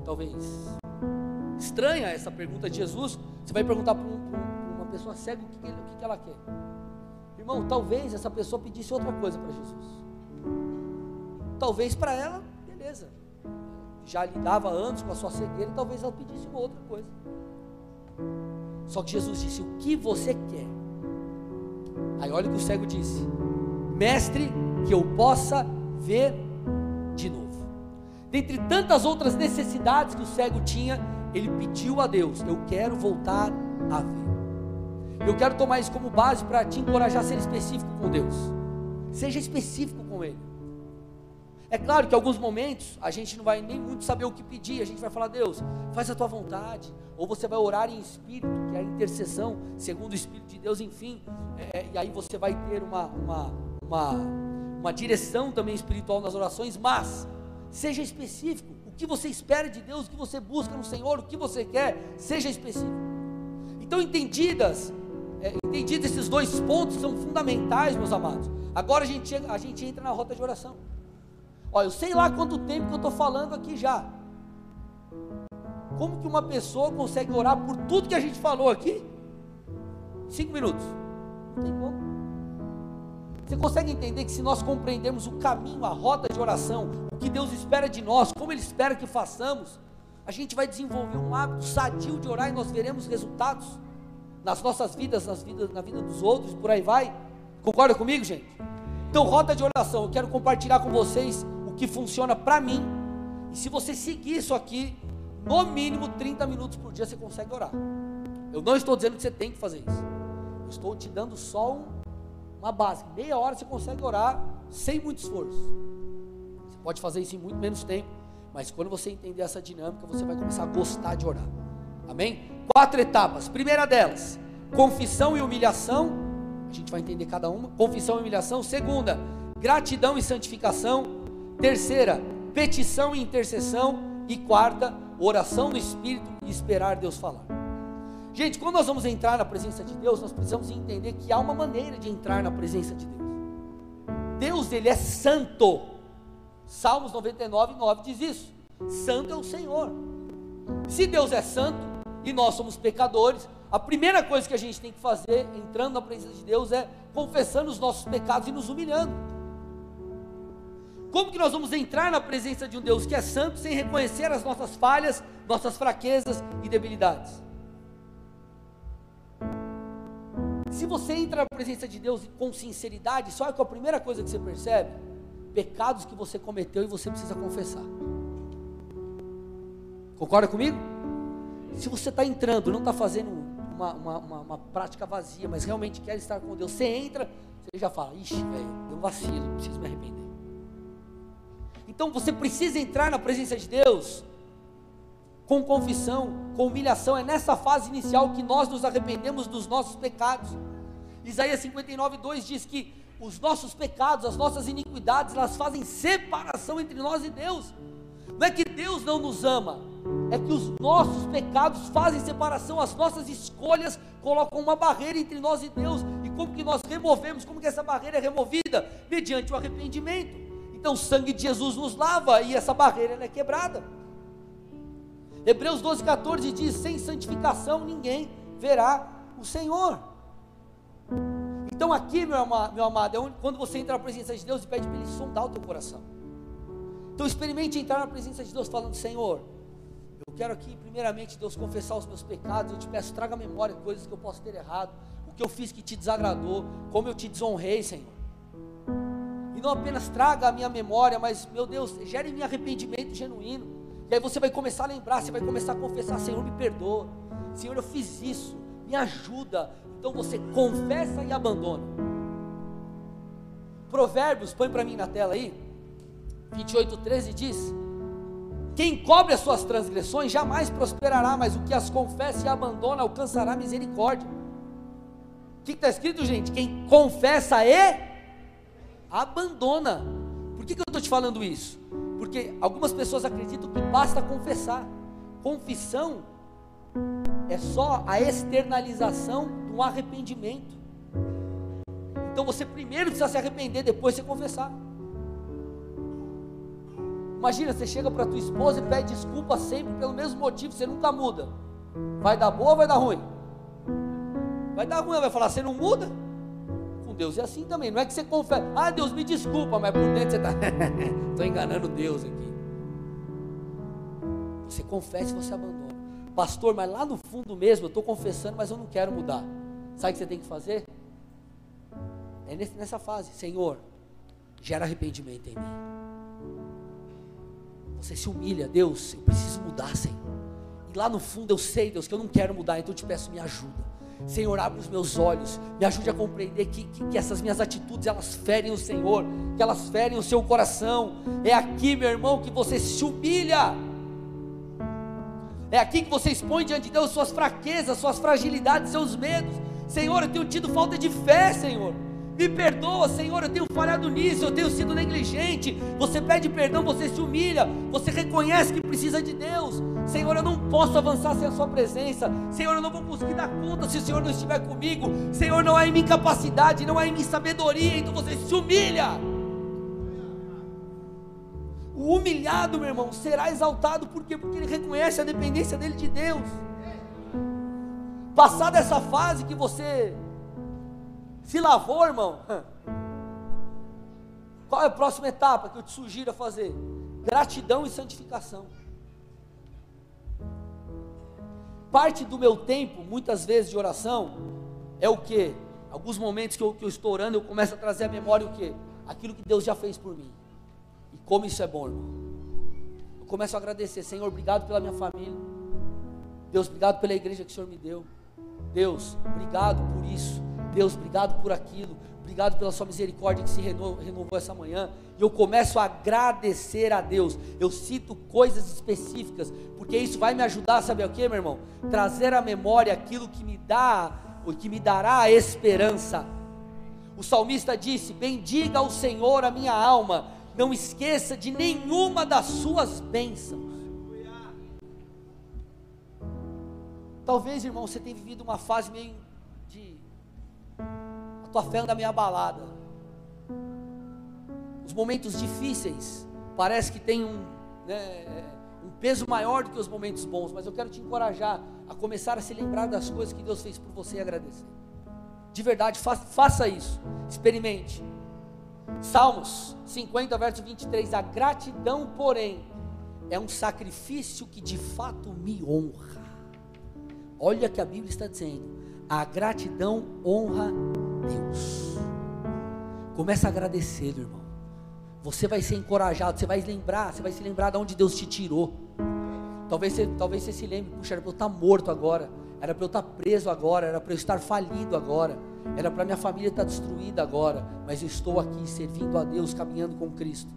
talvez, estranha essa pergunta de Jesus. Você vai perguntar para um, uma pessoa cega o que, o que ela quer. Irmão, talvez essa pessoa pedisse outra coisa para Jesus. Talvez para ela, beleza. Já lidava antes com a sua cegueira, e talvez ela pedisse uma outra coisa. Só que Jesus disse: O que você quer? Aí olha o que o cego disse: Mestre, que eu possa ver de novo. Dentre tantas outras necessidades que o cego tinha, ele pediu a Deus: Eu quero voltar a ver. Eu quero tomar isso como base para te encorajar a ser específico com Deus. Seja específico com Ele. É claro que em alguns momentos a gente não vai nem muito saber o que pedir, a gente vai falar, Deus, faz a tua vontade, ou você vai orar em espírito, que é a intercessão, segundo o Espírito de Deus, enfim, é, é, e aí você vai ter uma, uma, uma, uma direção também espiritual nas orações, mas seja específico, que você espera de Deus, o que você busca no Senhor, o que você quer, seja específico. Então, entendidas, é, entendidos esses dois pontos são fundamentais, meus amados. Agora a gente, a gente entra na rota de oração. Olha, eu sei lá quanto tempo que eu estou falando aqui já. Como que uma pessoa consegue orar por tudo que a gente falou aqui? Cinco minutos. Não tem como. Você consegue entender que se nós compreendermos o caminho, a rota de oração, o que Deus espera de nós, como Ele espera que façamos, a gente vai desenvolver um hábito sadio de orar e nós veremos resultados nas nossas vidas, nas vidas, na vida dos outros, por aí vai. Concorda comigo, gente? Então, rota de oração, eu quero compartilhar com vocês que funciona para mim. E se você seguir isso aqui, no mínimo 30 minutos por dia você consegue orar. Eu não estou dizendo que você tem que fazer isso. Eu estou te dando só um, uma base. Meia hora você consegue orar sem muito esforço. Você pode fazer isso em muito menos tempo. Mas quando você entender essa dinâmica, você vai começar a gostar de orar. Amém? Quatro etapas. Primeira delas, confissão e humilhação. A gente vai entender cada uma. Confissão e humilhação. Segunda, gratidão e santificação. Terceira, petição e intercessão. E quarta, oração no Espírito e esperar Deus falar. Gente, quando nós vamos entrar na presença de Deus, nós precisamos entender que há uma maneira de entrar na presença de Deus. Deus, Ele é santo. Salmos 99, 9 diz isso. Santo é o Senhor. Se Deus é santo e nós somos pecadores, a primeira coisa que a gente tem que fazer, entrando na presença de Deus, é confessando os nossos pecados e nos humilhando. Como que nós vamos entrar na presença de um Deus que é santo sem reconhecer as nossas falhas, nossas fraquezas e debilidades? Se você entra na presença de Deus com sinceridade, só é a primeira coisa que você percebe? Pecados que você cometeu e você precisa confessar. Concorda comigo? Se você está entrando, não está fazendo uma, uma, uma, uma, prática vazia, mas realmente quer estar com Deus, você entra, você já fala, ixi, velho, um vacilo, preciso me arrepender. Então você precisa entrar na presença de Deus com confissão, com humilhação. É nessa fase inicial que nós nos arrependemos dos nossos pecados. Isaías 59, 2 diz que os nossos pecados, as nossas iniquidades, elas fazem separação entre nós e Deus. Não é que Deus não nos ama, é que os nossos pecados fazem separação, as nossas escolhas colocam uma barreira entre nós e Deus. E como que nós removemos, como que essa barreira é removida? Mediante o arrependimento. Então o sangue de Jesus nos lava e essa barreira é quebrada. Hebreus 12, 14 diz: sem santificação ninguém verá o Senhor. Então aqui, meu amado, meu amado, é quando você entra na presença de Deus e pede para Ele sondar o teu coração. Então experimente entrar na presença de Deus falando, Senhor, eu quero aqui, primeiramente, Deus, confessar os meus pecados. Eu te peço, traga à memória coisas que eu posso ter errado, o que eu fiz que te desagradou, como eu te desonrei, Senhor. E não apenas traga a minha memória, mas, meu Deus, gere em mim arrependimento genuíno. E aí você vai começar a lembrar, você vai começar a confessar: Senhor, me perdoa. Senhor, eu fiz isso, me ajuda. Então você confessa e abandona. Provérbios, põe para mim na tela aí. 28, 13 diz: quem cobre as suas transgressões jamais prosperará, mas o que as confessa e abandona alcançará misericórdia. O que está escrito, gente? Quem confessa e abandona. Por que, que eu estou te falando isso? Porque algumas pessoas acreditam que basta confessar. Confissão é só a externalização um arrependimento. Então você primeiro precisa se arrepender, depois você confessar. Imagina, você chega para tua esposa e pede desculpa sempre pelo mesmo motivo, você nunca muda. Vai dar boa ou vai dar ruim? Vai dar ruim, ela vai falar, você não muda? Com Deus é assim também, não é que você confessa, ah Deus me desculpa, mas por dentro você (laughs) está, estou enganando Deus aqui. Você confessa e você abandona. Pastor, mas lá no fundo mesmo, eu estou confessando, mas eu não quero mudar. Sabe o que você tem que fazer? É nessa fase, Senhor, gera arrependimento em mim. Você se humilha, Deus, eu preciso mudar, Senhor. E lá no fundo eu sei, Deus, que eu não quero mudar, então eu te peço, me ajuda. Senhor, abre os meus olhos, me ajude a compreender que, que, que, essas minhas atitudes elas ferem o Senhor, que elas ferem o seu coração. É aqui, meu irmão, que você se humilha. É aqui que você expõe diante de Deus suas fraquezas, suas fragilidades, seus medos. Senhor, eu tenho tido falta de fé, Senhor. Me perdoa, Senhor, eu tenho falhado nisso, eu tenho sido negligente. Você pede perdão, você se humilha, você reconhece que precisa de Deus. Senhor, eu não posso avançar sem a Sua presença. Senhor, eu não vou conseguir dar conta se o Senhor não estiver comigo. Senhor, não há em mim capacidade, não há em mim sabedoria, então você se humilha. O humilhado, meu irmão, será exaltado, por quê? Porque ele reconhece a dependência dele de Deus. Passada essa fase que você se lavou, irmão? (laughs) Qual é a próxima etapa que eu te sugiro a fazer? Gratidão e santificação. Parte do meu tempo, muitas vezes de oração, é o que? Alguns momentos que eu, que eu estou orando, eu começo a trazer à memória o que? Aquilo que Deus já fez por mim. E como isso é bom, irmão. Eu começo a agradecer, Senhor, obrigado pela minha família. Deus, obrigado pela igreja que o Senhor me deu. Deus, obrigado por isso. Deus, obrigado por aquilo, obrigado pela sua misericórdia que se renovou, renovou essa manhã. E eu começo a agradecer a Deus. Eu cito coisas específicas, porque isso vai me ajudar, sabe o que, meu irmão? Trazer à memória aquilo que me dá, o que me dará a esperança. O salmista disse: Bendiga o Senhor a minha alma, não esqueça de nenhuma das suas bênçãos. Talvez, irmão, você tenha vivido uma fase meio tua fé anda meio abalada. Os momentos difíceis parece que tem um, né, um peso maior do que os momentos bons, mas eu quero te encorajar a começar a se lembrar das coisas que Deus fez por você e agradecer. De verdade, fa faça isso, experimente. Salmos 50, verso 23: A gratidão, porém, é um sacrifício que de fato me honra. Olha que a Bíblia está dizendo: a gratidão honra Deus. Começa a agradecer, irmão. Você vai ser encorajado, você vai lembrar, você vai se lembrar de onde Deus te tirou. Talvez você, talvez você se lembre, puxa, era para eu estar morto agora, era para eu estar preso agora, era para eu estar falido agora, era para minha família estar destruída agora, mas eu estou aqui servindo a Deus, caminhando com Cristo.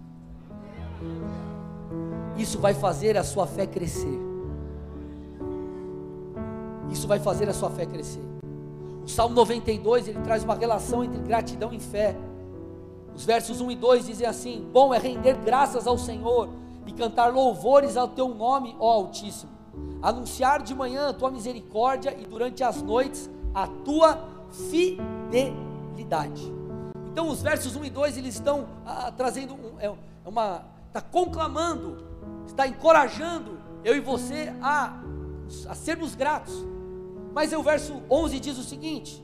Isso vai fazer a sua fé crescer. Isso vai fazer a sua fé crescer. O Salmo 92, ele traz uma relação entre gratidão e fé. Os versos 1 e 2 dizem assim: Bom é render graças ao Senhor e cantar louvores ao teu nome, ó Altíssimo. Anunciar de manhã a tua misericórdia e durante as noites a tua fidelidade. Então, os versos 1 e 2 eles estão ah, trazendo um, é, é uma está conclamando, está encorajando eu e você a, a sermos gratos. Mas o verso 11 diz o seguinte: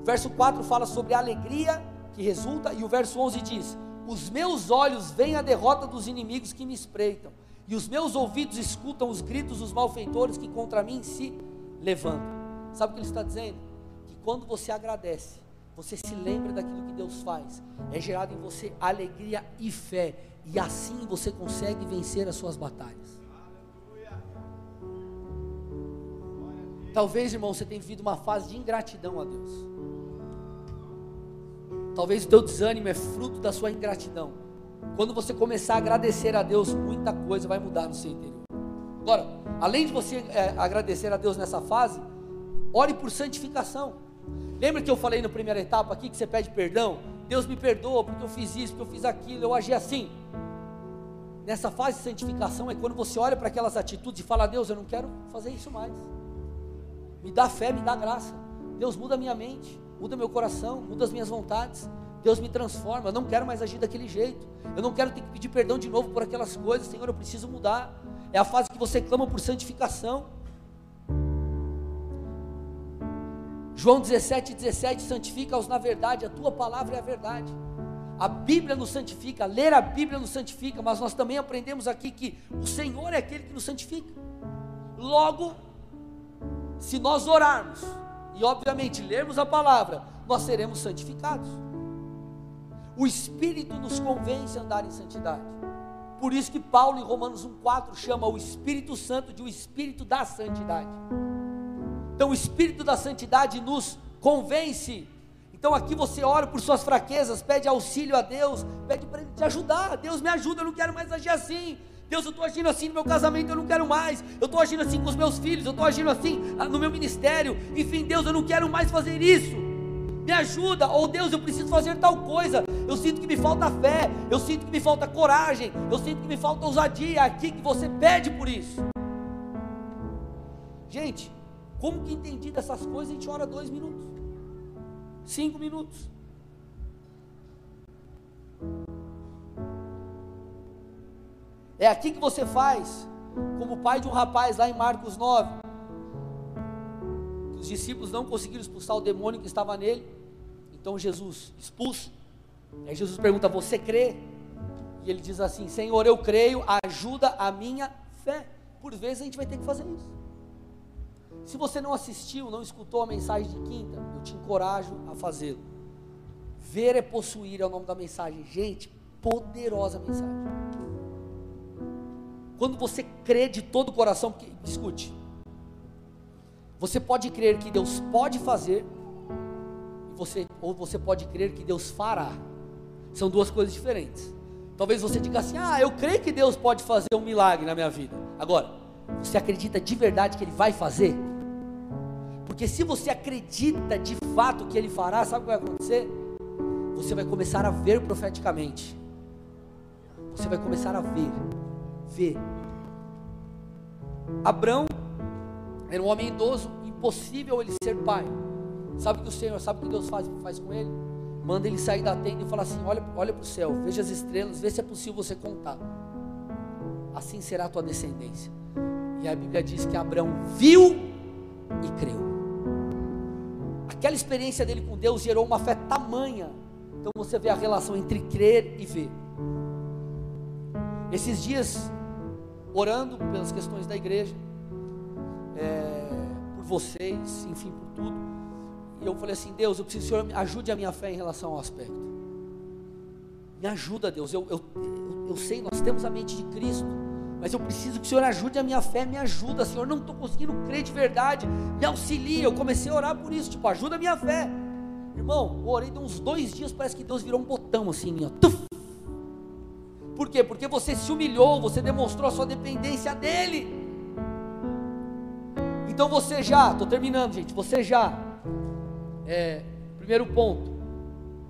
o verso 4 fala sobre a alegria que resulta, e o verso 11 diz: Os meus olhos veem a derrota dos inimigos que me espreitam, e os meus ouvidos escutam os gritos dos malfeitores que contra mim se levantam. Sabe o que ele está dizendo? Que quando você agradece, você se lembra daquilo que Deus faz, é gerado em você alegria e fé, e assim você consegue vencer as suas batalhas. Talvez, irmão, você tenha vivido uma fase de ingratidão a Deus. Talvez o teu desânimo é fruto da sua ingratidão. Quando você começar a agradecer a Deus, muita coisa vai mudar no seu interior. Agora, além de você é, agradecer a Deus nessa fase, ore por santificação. Lembra que eu falei na primeira etapa aqui que você pede perdão? Deus me perdoa porque eu fiz isso, porque eu fiz aquilo, eu agi assim. Nessa fase de santificação é quando você olha para aquelas atitudes e fala: Deus, eu não quero fazer isso mais. Me dá fé, me dá graça. Deus muda a minha mente, muda meu coração, muda as minhas vontades. Deus me transforma. Eu não quero mais agir daquele jeito. Eu não quero ter que pedir perdão de novo por aquelas coisas. Senhor, eu preciso mudar. É a fase que você clama por santificação. João 17, 17, santifica-os na verdade, a tua palavra é a verdade. A Bíblia nos santifica, ler a Bíblia nos santifica, mas nós também aprendemos aqui que o Senhor é aquele que nos santifica. Logo, se nós orarmos e, obviamente, lermos a palavra, nós seremos santificados. O Espírito nos convence a andar em santidade. Por isso que Paulo, em Romanos 1,4, chama o Espírito Santo de o Espírito da Santidade. Então o Espírito da Santidade nos convence. Então aqui você ora por suas fraquezas, pede auxílio a Deus, pede para Ele te ajudar. Deus me ajuda, eu não quero mais agir assim. Deus, eu estou agindo assim no meu casamento, eu não quero mais. Eu estou agindo assim com os meus filhos, eu estou agindo assim ah, no meu ministério. Enfim, Deus, eu não quero mais fazer isso. Me ajuda, ou Deus, eu preciso fazer tal coisa. Eu sinto que me falta fé, eu sinto que me falta coragem, eu sinto que me falta ousadia. É aqui que você pede por isso. Gente, como que entendido essas coisas, a gente ora dois minutos, cinco minutos. É aqui que você faz, como o pai de um rapaz lá em Marcos 9. Os discípulos não conseguiram expulsar o demônio que estava nele. Então Jesus expulsa. Aí Jesus pergunta: Você crê? E ele diz assim: Senhor, eu creio, ajuda a minha fé. Por vezes a gente vai ter que fazer isso. Se você não assistiu, não escutou a mensagem de quinta, eu te encorajo a fazê-lo. Ver é possuir é o nome da mensagem. Gente, poderosa mensagem. Quando você crê de todo o coração, porque, discute. Você pode crer que Deus pode fazer, você, ou você pode crer que Deus fará. São duas coisas diferentes. Talvez você diga assim: Ah, eu creio que Deus pode fazer um milagre na minha vida. Agora, você acredita de verdade que Ele vai fazer? Porque se você acredita de fato que Ele fará, sabe o que vai acontecer? Você vai começar a ver profeticamente. Você vai começar a ver. Ver. Abrão era um homem idoso, impossível ele ser pai. Sabe que o Senhor, sabe o que Deus faz, faz com ele? Manda ele sair da tenda e fala assim: olha, olha para o céu, veja as estrelas, vê se é possível você contar. Assim será a tua descendência. E a Bíblia diz que Abraão viu e creu. Aquela experiência dele com Deus gerou uma fé tamanha. Então você vê a relação entre crer e ver. Esses dias, orando pelas questões da igreja, é, por vocês, enfim, por tudo. E eu falei assim: Deus, eu preciso que o Senhor ajude a minha fé em relação ao aspecto. Me ajuda, Deus. Eu, eu, eu, eu sei, nós temos a mente de Cristo mas eu preciso que o Senhor ajude a minha fé, me ajuda, Senhor, não estou conseguindo crer de verdade, me auxilia. Eu comecei a orar por isso, tipo, ajuda a minha fé. Irmão, eu orei de uns dois dias, parece que Deus virou um botão assim, ó. Tuf. Por quê? Porque você se humilhou, você demonstrou a sua dependência dEle. Então você já, estou terminando, gente, você já, é, primeiro ponto,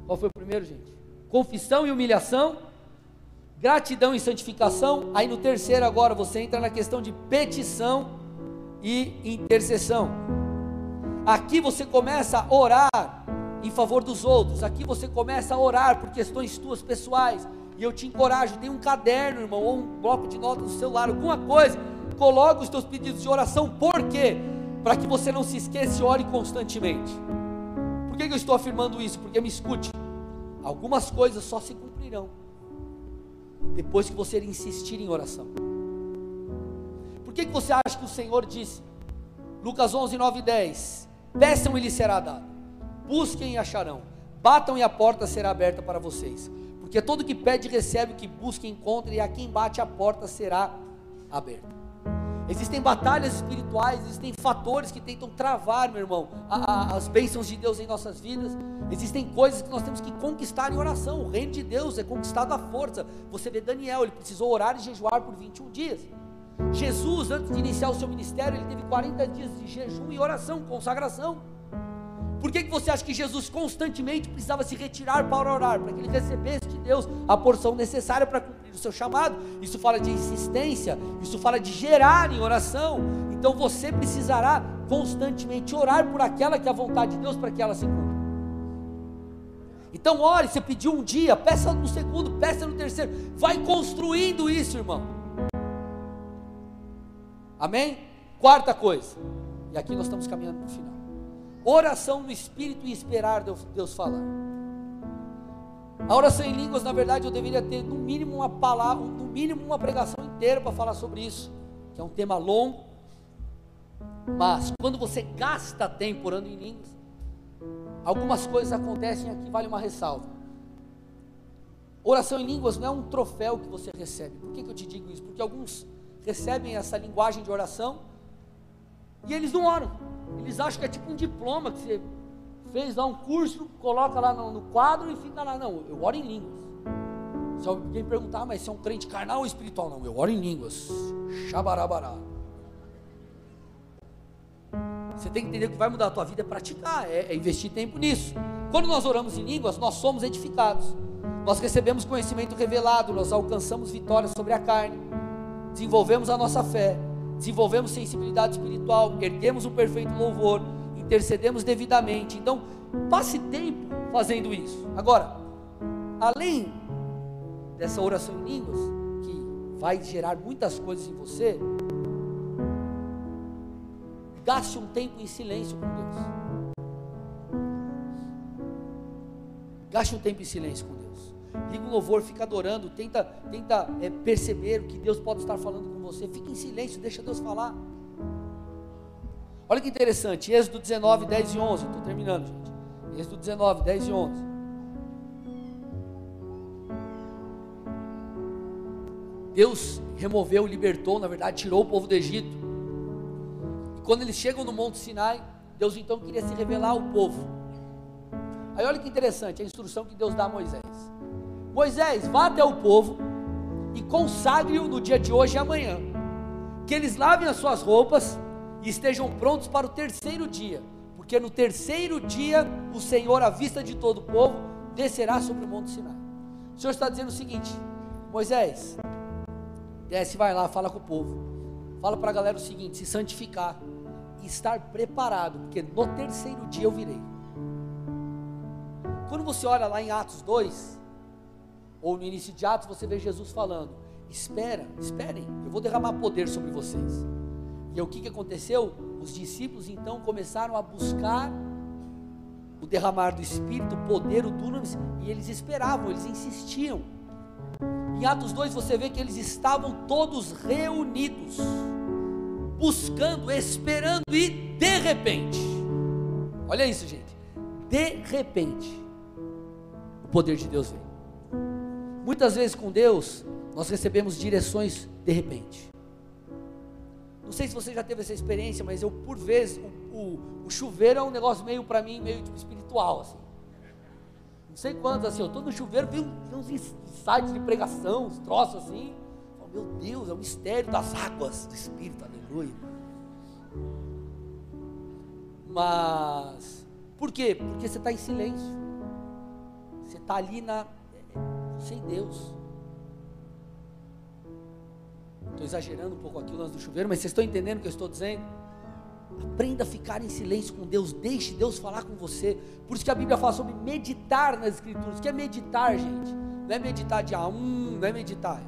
qual foi o primeiro, gente? Confissão e humilhação gratidão e santificação. Aí no terceiro agora você entra na questão de petição e intercessão. Aqui você começa a orar em favor dos outros. Aqui você começa a orar por questões tuas pessoais. E eu te encorajo, tem um caderno, irmão, ou um bloco de notas no celular, alguma coisa. Coloque os teus pedidos de oração. Por quê? Para que você não se esqueça e ore constantemente. Por que, que eu estou afirmando isso? Porque me escute. Algumas coisas só se cumprirão depois que você insistir em oração. Por que, que você acha que o Senhor disse? Lucas 11, 9 e 10: Peçam e lhes será dado, busquem e acharão, batam e a porta será aberta para vocês. Porque todo que pede recebe, o que busca encontra, e a quem bate a porta será aberta. Existem batalhas espirituais, existem fatores que tentam travar, meu irmão, a, a, as bênçãos de Deus em nossas vidas. Existem coisas que nós temos que conquistar em oração. O reino de Deus é conquistado à força. Você vê Daniel, ele precisou orar e jejuar por 21 dias. Jesus, antes de iniciar o seu ministério, ele teve 40 dias de jejum e oração, consagração. Por que, que você acha que Jesus constantemente precisava se retirar para orar? Para que ele recebesse de Deus a porção necessária para cumprir o seu chamado. Isso fala de insistência, isso fala de gerar em oração. Então você precisará constantemente orar por aquela que é a vontade de Deus para que ela se cumpra. Então ore, você pediu um dia, peça no segundo, peça no terceiro. Vai construindo isso, irmão. Amém? Quarta coisa. E aqui nós estamos caminhando para o final. Oração no Espírito e esperar Deus, Deus falar. A oração em línguas, na verdade, eu deveria ter no mínimo uma palavra, no mínimo uma pregação inteira para falar sobre isso, que é um tema longo. Mas quando você gasta tempo orando em línguas, algumas coisas acontecem aqui, vale uma ressalva. Oração em línguas não é um troféu que você recebe. Por que, que eu te digo isso? Porque alguns recebem essa linguagem de oração e eles não oram. Eles acham que é tipo um diploma que você fez lá um curso, coloca lá no, quadro e fica lá. Não, eu oro em línguas. Se alguém perguntar, ah, mas você é um crente carnal ou espiritual? Não, eu oro em línguas. Xabarabará. Você tem que entender que que vai mudar a tua vida é praticar, é, é investir tempo nisso. Quando nós oramos em línguas, nós somos edificados. Nós recebemos conhecimento revelado, nós alcançamos vitória sobre a carne, desenvolvemos a nossa fé, desenvolvemos sensibilidade espiritual, erguemos o perfeito louvor, intercedemos devidamente. Então, passe tempo fazendo isso. Agora, além dessa oração em línguas, que vai gerar muitas coisas em você, gaste um tempo em silêncio com Deus. Gaste um tempo em silêncio com liga o louvor, fica adorando, tenta, tenta é, perceber o que Deus pode estar falando com você, fica em silêncio, deixa Deus falar. Olha que interessante, Êxodo 19, 10 e 11, estou terminando, gente. Êxodo 19, 10 e 11. Deus removeu, libertou, na verdade, tirou o povo do Egito. E quando eles chegam no Monte Sinai, Deus então queria se revelar ao povo. Aí olha que interessante a instrução que Deus dá a Moisés. Moisés, vá até o povo e consagre-o no dia de hoje e amanhã. Que eles lavem as suas roupas e estejam prontos para o terceiro dia, porque no terceiro dia o Senhor, à vista de todo o povo, descerá sobre o monte Sinai. O Senhor está dizendo o seguinte: Moisés, desce, vai lá, fala com o povo. Fala para a galera o seguinte: se santificar e estar preparado, porque no terceiro dia eu virei. Quando você olha lá em Atos 2, ou no início de Atos, você vê Jesus falando: Espera, esperem, eu vou derramar poder sobre vocês. E o que, que aconteceu? Os discípulos então começaram a buscar o derramar do Espírito, o poder, o dunamis, e eles esperavam, eles insistiam. Em Atos 2 você vê que eles estavam todos reunidos, buscando, esperando, e de repente, olha isso, gente, de repente, o poder de Deus veio. Muitas vezes com Deus, nós recebemos direções de repente. Não sei se você já teve essa experiência, mas eu, por vezes, o, o, o chuveiro é um negócio meio para mim, meio tipo, espiritual, assim. Não sei quantos, assim, eu estou no chuveiro, vi uns insights de pregação, uns troços assim. Oh, meu Deus, é o mistério das águas do Espírito, aleluia. Mas, por quê? Porque você está em silêncio. Você está ali na, sem Deus. Estou exagerando um pouco aqui o lance do chuveiro, mas vocês estão entendendo o que eu estou dizendo? Aprenda a ficar em silêncio com Deus, deixe Deus falar com você. Por isso que a Bíblia fala sobre meditar nas Escrituras. O que é meditar, gente? Não é meditar de ah, hum, não é meditar.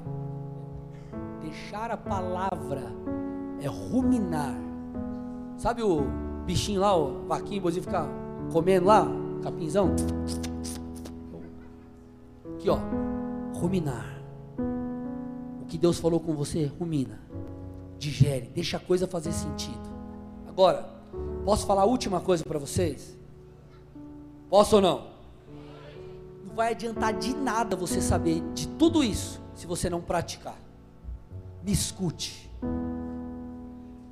Deixar a palavra é ruminar. Sabe o bichinho lá, o vaquinho, o ficar comendo lá, capinzão? Aqui, ó, ruminar. O que Deus falou com você, rumina. Digere, deixa a coisa fazer sentido. Agora, posso falar a última coisa para vocês? Posso ou não? Não vai adiantar de nada você saber de tudo isso se você não praticar. Me escute.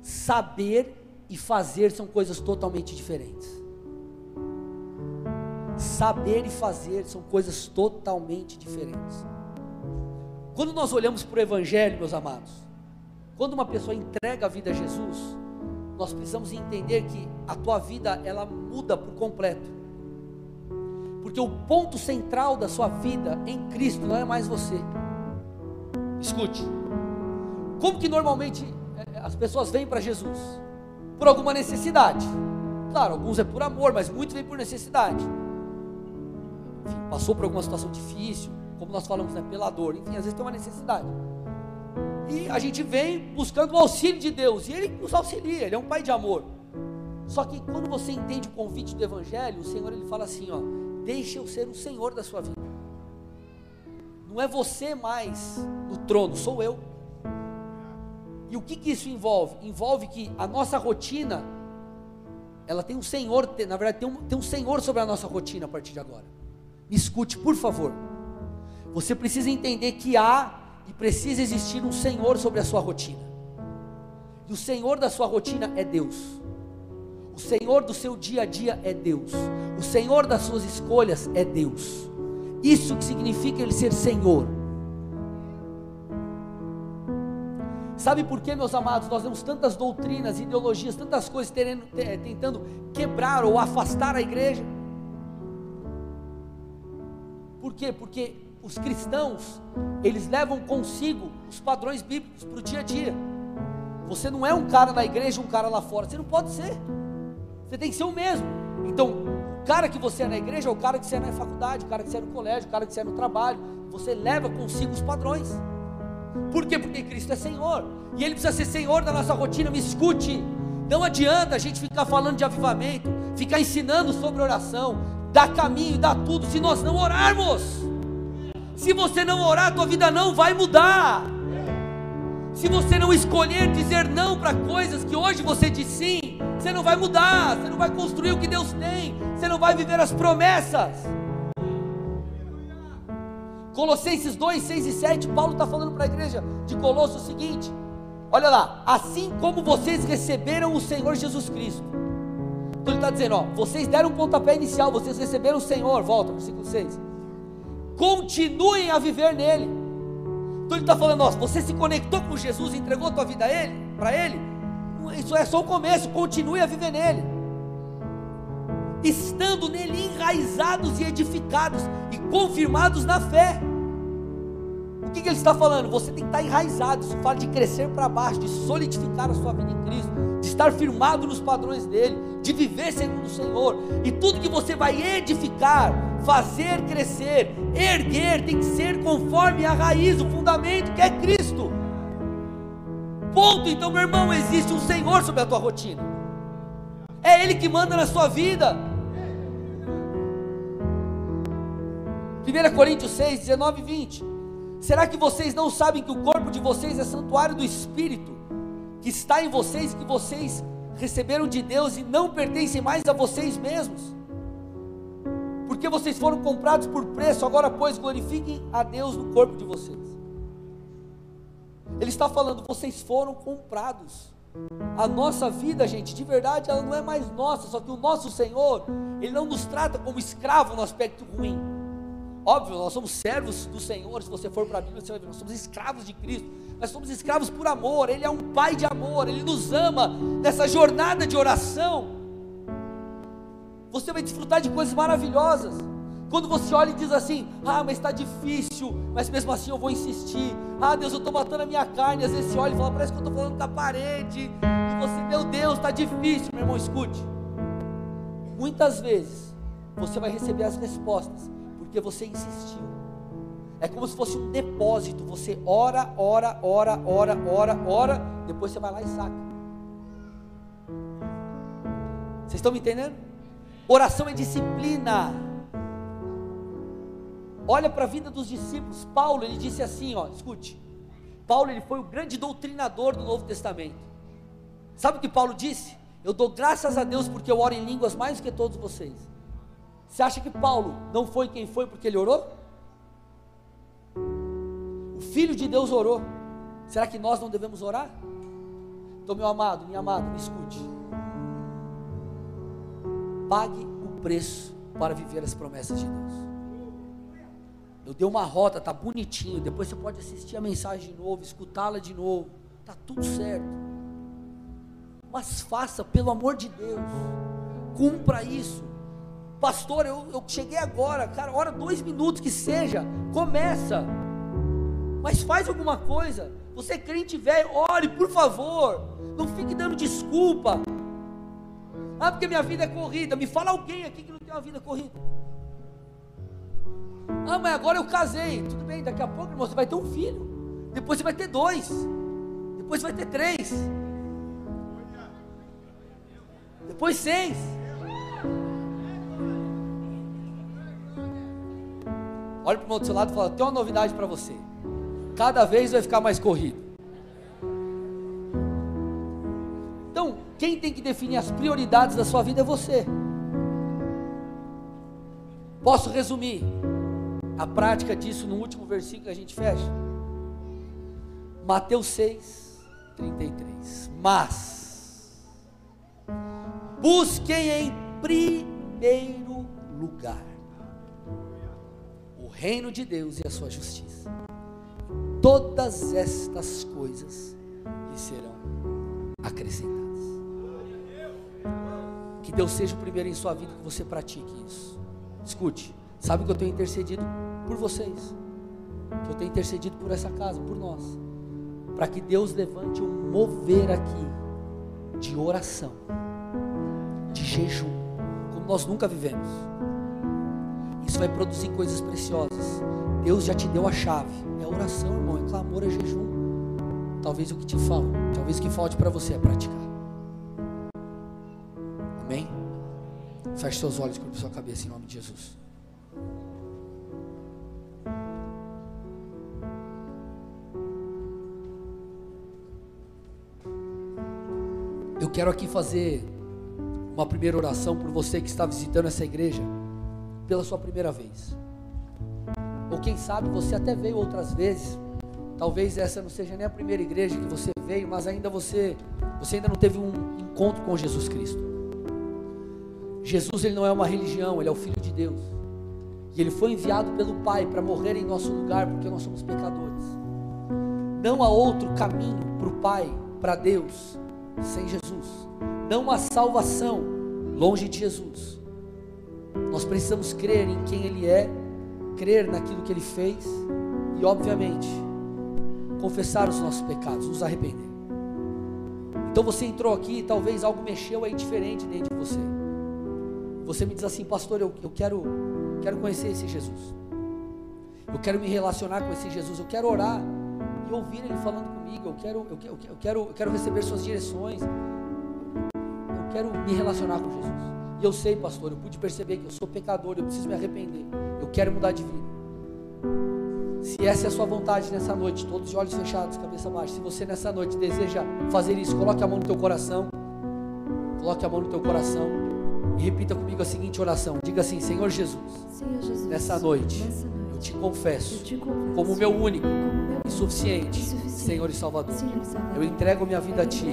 Saber e fazer são coisas totalmente diferentes. Saber e fazer são coisas totalmente diferentes. Quando nós olhamos para o Evangelho, meus amados, quando uma pessoa entrega a vida a Jesus, nós precisamos entender que a tua vida ela muda por completo. Porque o ponto central da sua vida em Cristo não é mais você. Escute. Como que normalmente é, as pessoas vêm para Jesus? Por alguma necessidade. Claro, alguns é por amor, mas muitos vêm por necessidade. Enfim, passou por alguma situação difícil, como nós falamos, né, pela dor. Enfim, às vezes tem uma necessidade. E a gente vem buscando o auxílio de Deus, e Ele nos auxilia, Ele é um Pai de amor. Só que quando você entende o convite do Evangelho, o Senhor ele fala assim: ó, deixa eu ser o Senhor da sua vida. Não é você mais no trono, sou eu. E o que, que isso envolve? Envolve que a nossa rotina, ela tem um Senhor, na verdade, tem um, tem um Senhor sobre a nossa rotina a partir de agora. Me escute, por favor. Você precisa entender que há e precisa existir um Senhor sobre a sua rotina. E o Senhor da sua rotina é Deus. O Senhor do seu dia a dia é Deus. O Senhor das suas escolhas é Deus. Isso que significa Ele ser Senhor. Sabe por que, meus amados, nós temos tantas doutrinas, ideologias, tantas coisas tentando quebrar ou afastar a igreja? Por quê? Porque os cristãos, eles levam consigo os padrões bíblicos para o dia a dia. Você não é um cara na igreja, um cara lá fora, você não pode ser. Você tem que ser o mesmo. Então, o cara que você é na igreja é o cara que você é na faculdade, o cara que você é no colégio, o cara que você é no trabalho. Você leva consigo os padrões. Por quê? Porque Cristo é Senhor. E Ele precisa ser Senhor da nossa rotina. Me escute. Não adianta a gente ficar falando de avivamento, ficar ensinando sobre oração, dar caminho, dar tudo, se nós não orarmos. Se você não orar, tua vida não vai mudar. Se você não escolher dizer não para coisas que hoje você diz sim, você não vai mudar, você não vai construir o que Deus tem, você não vai viver as promessas. Colossenses 2, 6 e 7, Paulo está falando para a igreja de Colosso o seguinte: olha lá, assim como vocês receberam o Senhor Jesus Cristo. Então ele está dizendo, ó, vocês deram um pontapé inicial, vocês receberam o Senhor, volta, versículo 6. Continuem a viver nele. Então ele está falando, ó, você se conectou com Jesus, entregou a tua vida a Ele, para Ele, isso é só o começo, continue a viver nele estando nele enraizados e edificados e confirmados na fé. Que, que, ele está falando? Você tem que estar enraizado. Isso fala de crescer para baixo, de solidificar a sua vida em Cristo, de estar firmado nos padrões dele, de viver segundo o Senhor. E tudo que você vai edificar, fazer crescer, erguer, tem que ser conforme a raiz, o fundamento que é Cristo. Ponto. Então, meu irmão, existe um Senhor sobre a tua rotina. É Ele que manda na sua vida. 1 Coríntios 6, 19 e 20. Será que vocês não sabem que o corpo de vocês é santuário do Espírito, que está em vocês que vocês receberam de Deus e não pertencem mais a vocês mesmos? Porque vocês foram comprados por preço, agora, pois, glorifiquem a Deus no corpo de vocês. Ele está falando, vocês foram comprados. A nossa vida, gente, de verdade, ela não é mais nossa, só que o nosso Senhor, Ele não nos trata como escravo no aspecto ruim. Óbvio, nós somos servos do Senhor. Se você for para a Bíblia, você vai ver, nós somos escravos de Cristo. Nós somos escravos por amor. Ele é um pai de amor. Ele nos ama nessa jornada de oração. Você vai desfrutar de coisas maravilhosas. Quando você olha e diz assim: Ah, mas está difícil, mas mesmo assim eu vou insistir. Ah, Deus, eu estou matando a minha carne. Às vezes você olha e fala: Parece que eu estou falando com a parede. E você, meu Deus, está difícil, meu irmão, escute. Muitas vezes você vai receber as respostas porque você insistiu. É como se fosse um depósito. Você ora, ora, ora, ora, ora, ora, depois você vai lá e saca. Vocês estão me entendendo? Oração é disciplina. Olha para a vida dos discípulos. Paulo, ele disse assim, ó, escute. Paulo, ele foi o grande doutrinador do Novo Testamento. Sabe o que Paulo disse? Eu dou graças a Deus porque eu oro em línguas mais do que todos vocês. Você acha que Paulo não foi quem foi porque ele orou? O Filho de Deus orou. Será que nós não devemos orar? Então, meu amado, minha amada, me escute. Pague o preço para viver as promessas de Deus. Eu dei uma rota, tá bonitinho. Depois você pode assistir a mensagem de novo, escutá-la de novo. Tá tudo certo. Mas faça, pelo amor de Deus. Cumpra isso. Pastor, eu, eu cheguei agora, cara, hora dois minutos que seja, começa. Mas faz alguma coisa. Você é crente velho, ore, por favor. Não fique dando desculpa. Ah, porque minha vida é corrida. Me fala alguém aqui que não tem uma vida corrida. Ah, mas agora eu casei. Tudo bem, daqui a pouco, irmão, você vai ter um filho. Depois você vai ter dois. Depois você vai ter três. Depois seis. Olha para o seu lado e fala: tem uma novidade para você. Cada vez vai ficar mais corrido. Então, quem tem que definir as prioridades da sua vida é você. Posso resumir? a prática disso no último versículo que a gente fecha. Mateus 6, 33. Mas busquem em primeiro lugar o reino de Deus e a sua justiça. Todas estas coisas lhe serão acrescentadas. Que Deus seja o primeiro em sua vida que você pratique isso. Escute, sabe que eu tenho intercedido por vocês, que eu tenho intercedido por essa casa, por nós, para que Deus levante um mover aqui de oração, de jejum, como nós nunca vivemos. Isso vai produzir coisas preciosas. Deus já te deu a chave. É oração, irmão, é clamor, é jejum. Talvez o que te falta, talvez o que falte para você é praticar. Amém? Feche seus olhos curva sua cabeça em nome de Jesus. Eu quero aqui fazer uma primeira oração por você que está visitando essa igreja pela sua primeira vez. Ou quem sabe você até veio outras vezes. Talvez essa não seja nem a primeira igreja que você veio, mas ainda você você ainda não teve um encontro com Jesus Cristo. Jesus ele não é uma religião, ele é o filho de Deus. E ele foi enviado pelo Pai para morrer em nosso lugar, porque nós somos pecadores. Não há outro caminho para o Pai, para Deus, sem Jesus. Não há salvação longe de Jesus. Nós precisamos crer em quem Ele é, crer naquilo que Ele fez e, obviamente, confessar os nossos pecados, nos arrepender. Então você entrou aqui e talvez algo mexeu aí diferente dentro de você. Você me diz assim, pastor, eu, eu quero, quero conhecer esse Jesus. Eu quero me relacionar com esse Jesus. Eu quero orar e ouvir Ele falando comigo. Eu quero, eu, eu, eu quero, eu quero receber Suas direções. Eu quero me relacionar com Jesus. E eu sei, pastor, eu pude perceber que eu sou pecador, eu preciso me arrepender. Eu quero mudar de vida. Se essa é a sua vontade nessa noite, todos de olhos fechados, cabeça baixa, se você nessa noite deseja fazer isso, coloque a mão no teu coração. Coloque a mão no teu coração e repita comigo a seguinte oração. Diga assim: Senhor Jesus, Senhor Jesus nessa noite, nessa noite eu te confesso, eu te confesso como meu único e suficiente. Senhor e Salvador. Senhor Salvador. Eu entrego minha vida a Ti.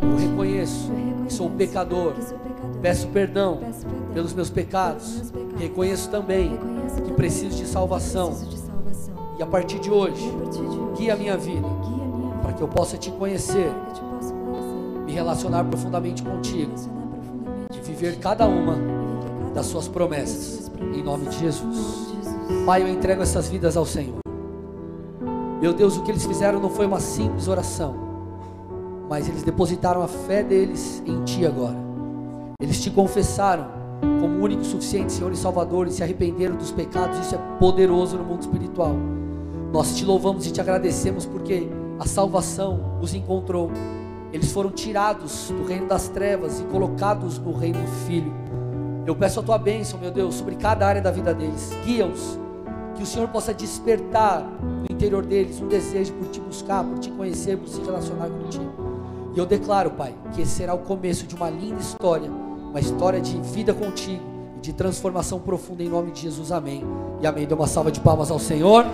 Eu reconheço Eu reconheço que sou um pecador. que sou pecador. Peço perdão Peço perdão pelos meus pecados. pelos meus pecados. Reconheço também Reconheço que também preciso de salvação. Preciso de salvação. E a partir de E hoje, a partir de hoje, guia a minha vida guia a minha vida para que eu possa te conhecer, te me relacionar profundamente contigo relacionar profundamente e viver cada uma cada das suas promessas. Em nome de Jesus. Pai, eu entrego essas vidas ao Senhor. Meu Deus, o que eles fizeram não foi uma simples oração, mas eles depositaram a fé deles em Ti agora. Eles te confessaram como único suficiente Senhor e Salvador e se arrependeram dos pecados. Isso é poderoso no mundo espiritual. Nós te louvamos e te agradecemos porque a salvação os encontrou. Eles foram tirados do reino das trevas e colocados no reino do Filho. Eu peço a tua bênção, meu Deus, sobre cada área da vida deles. Guia-os, que o Senhor possa despertar no interior deles um desejo por te buscar, por te conhecer, por se relacionar contigo. E eu declaro, Pai, que esse será o começo de uma linda história, uma história de vida contigo de transformação profunda em nome de Jesus. Amém. E amém. Dê uma salva de palmas ao Senhor.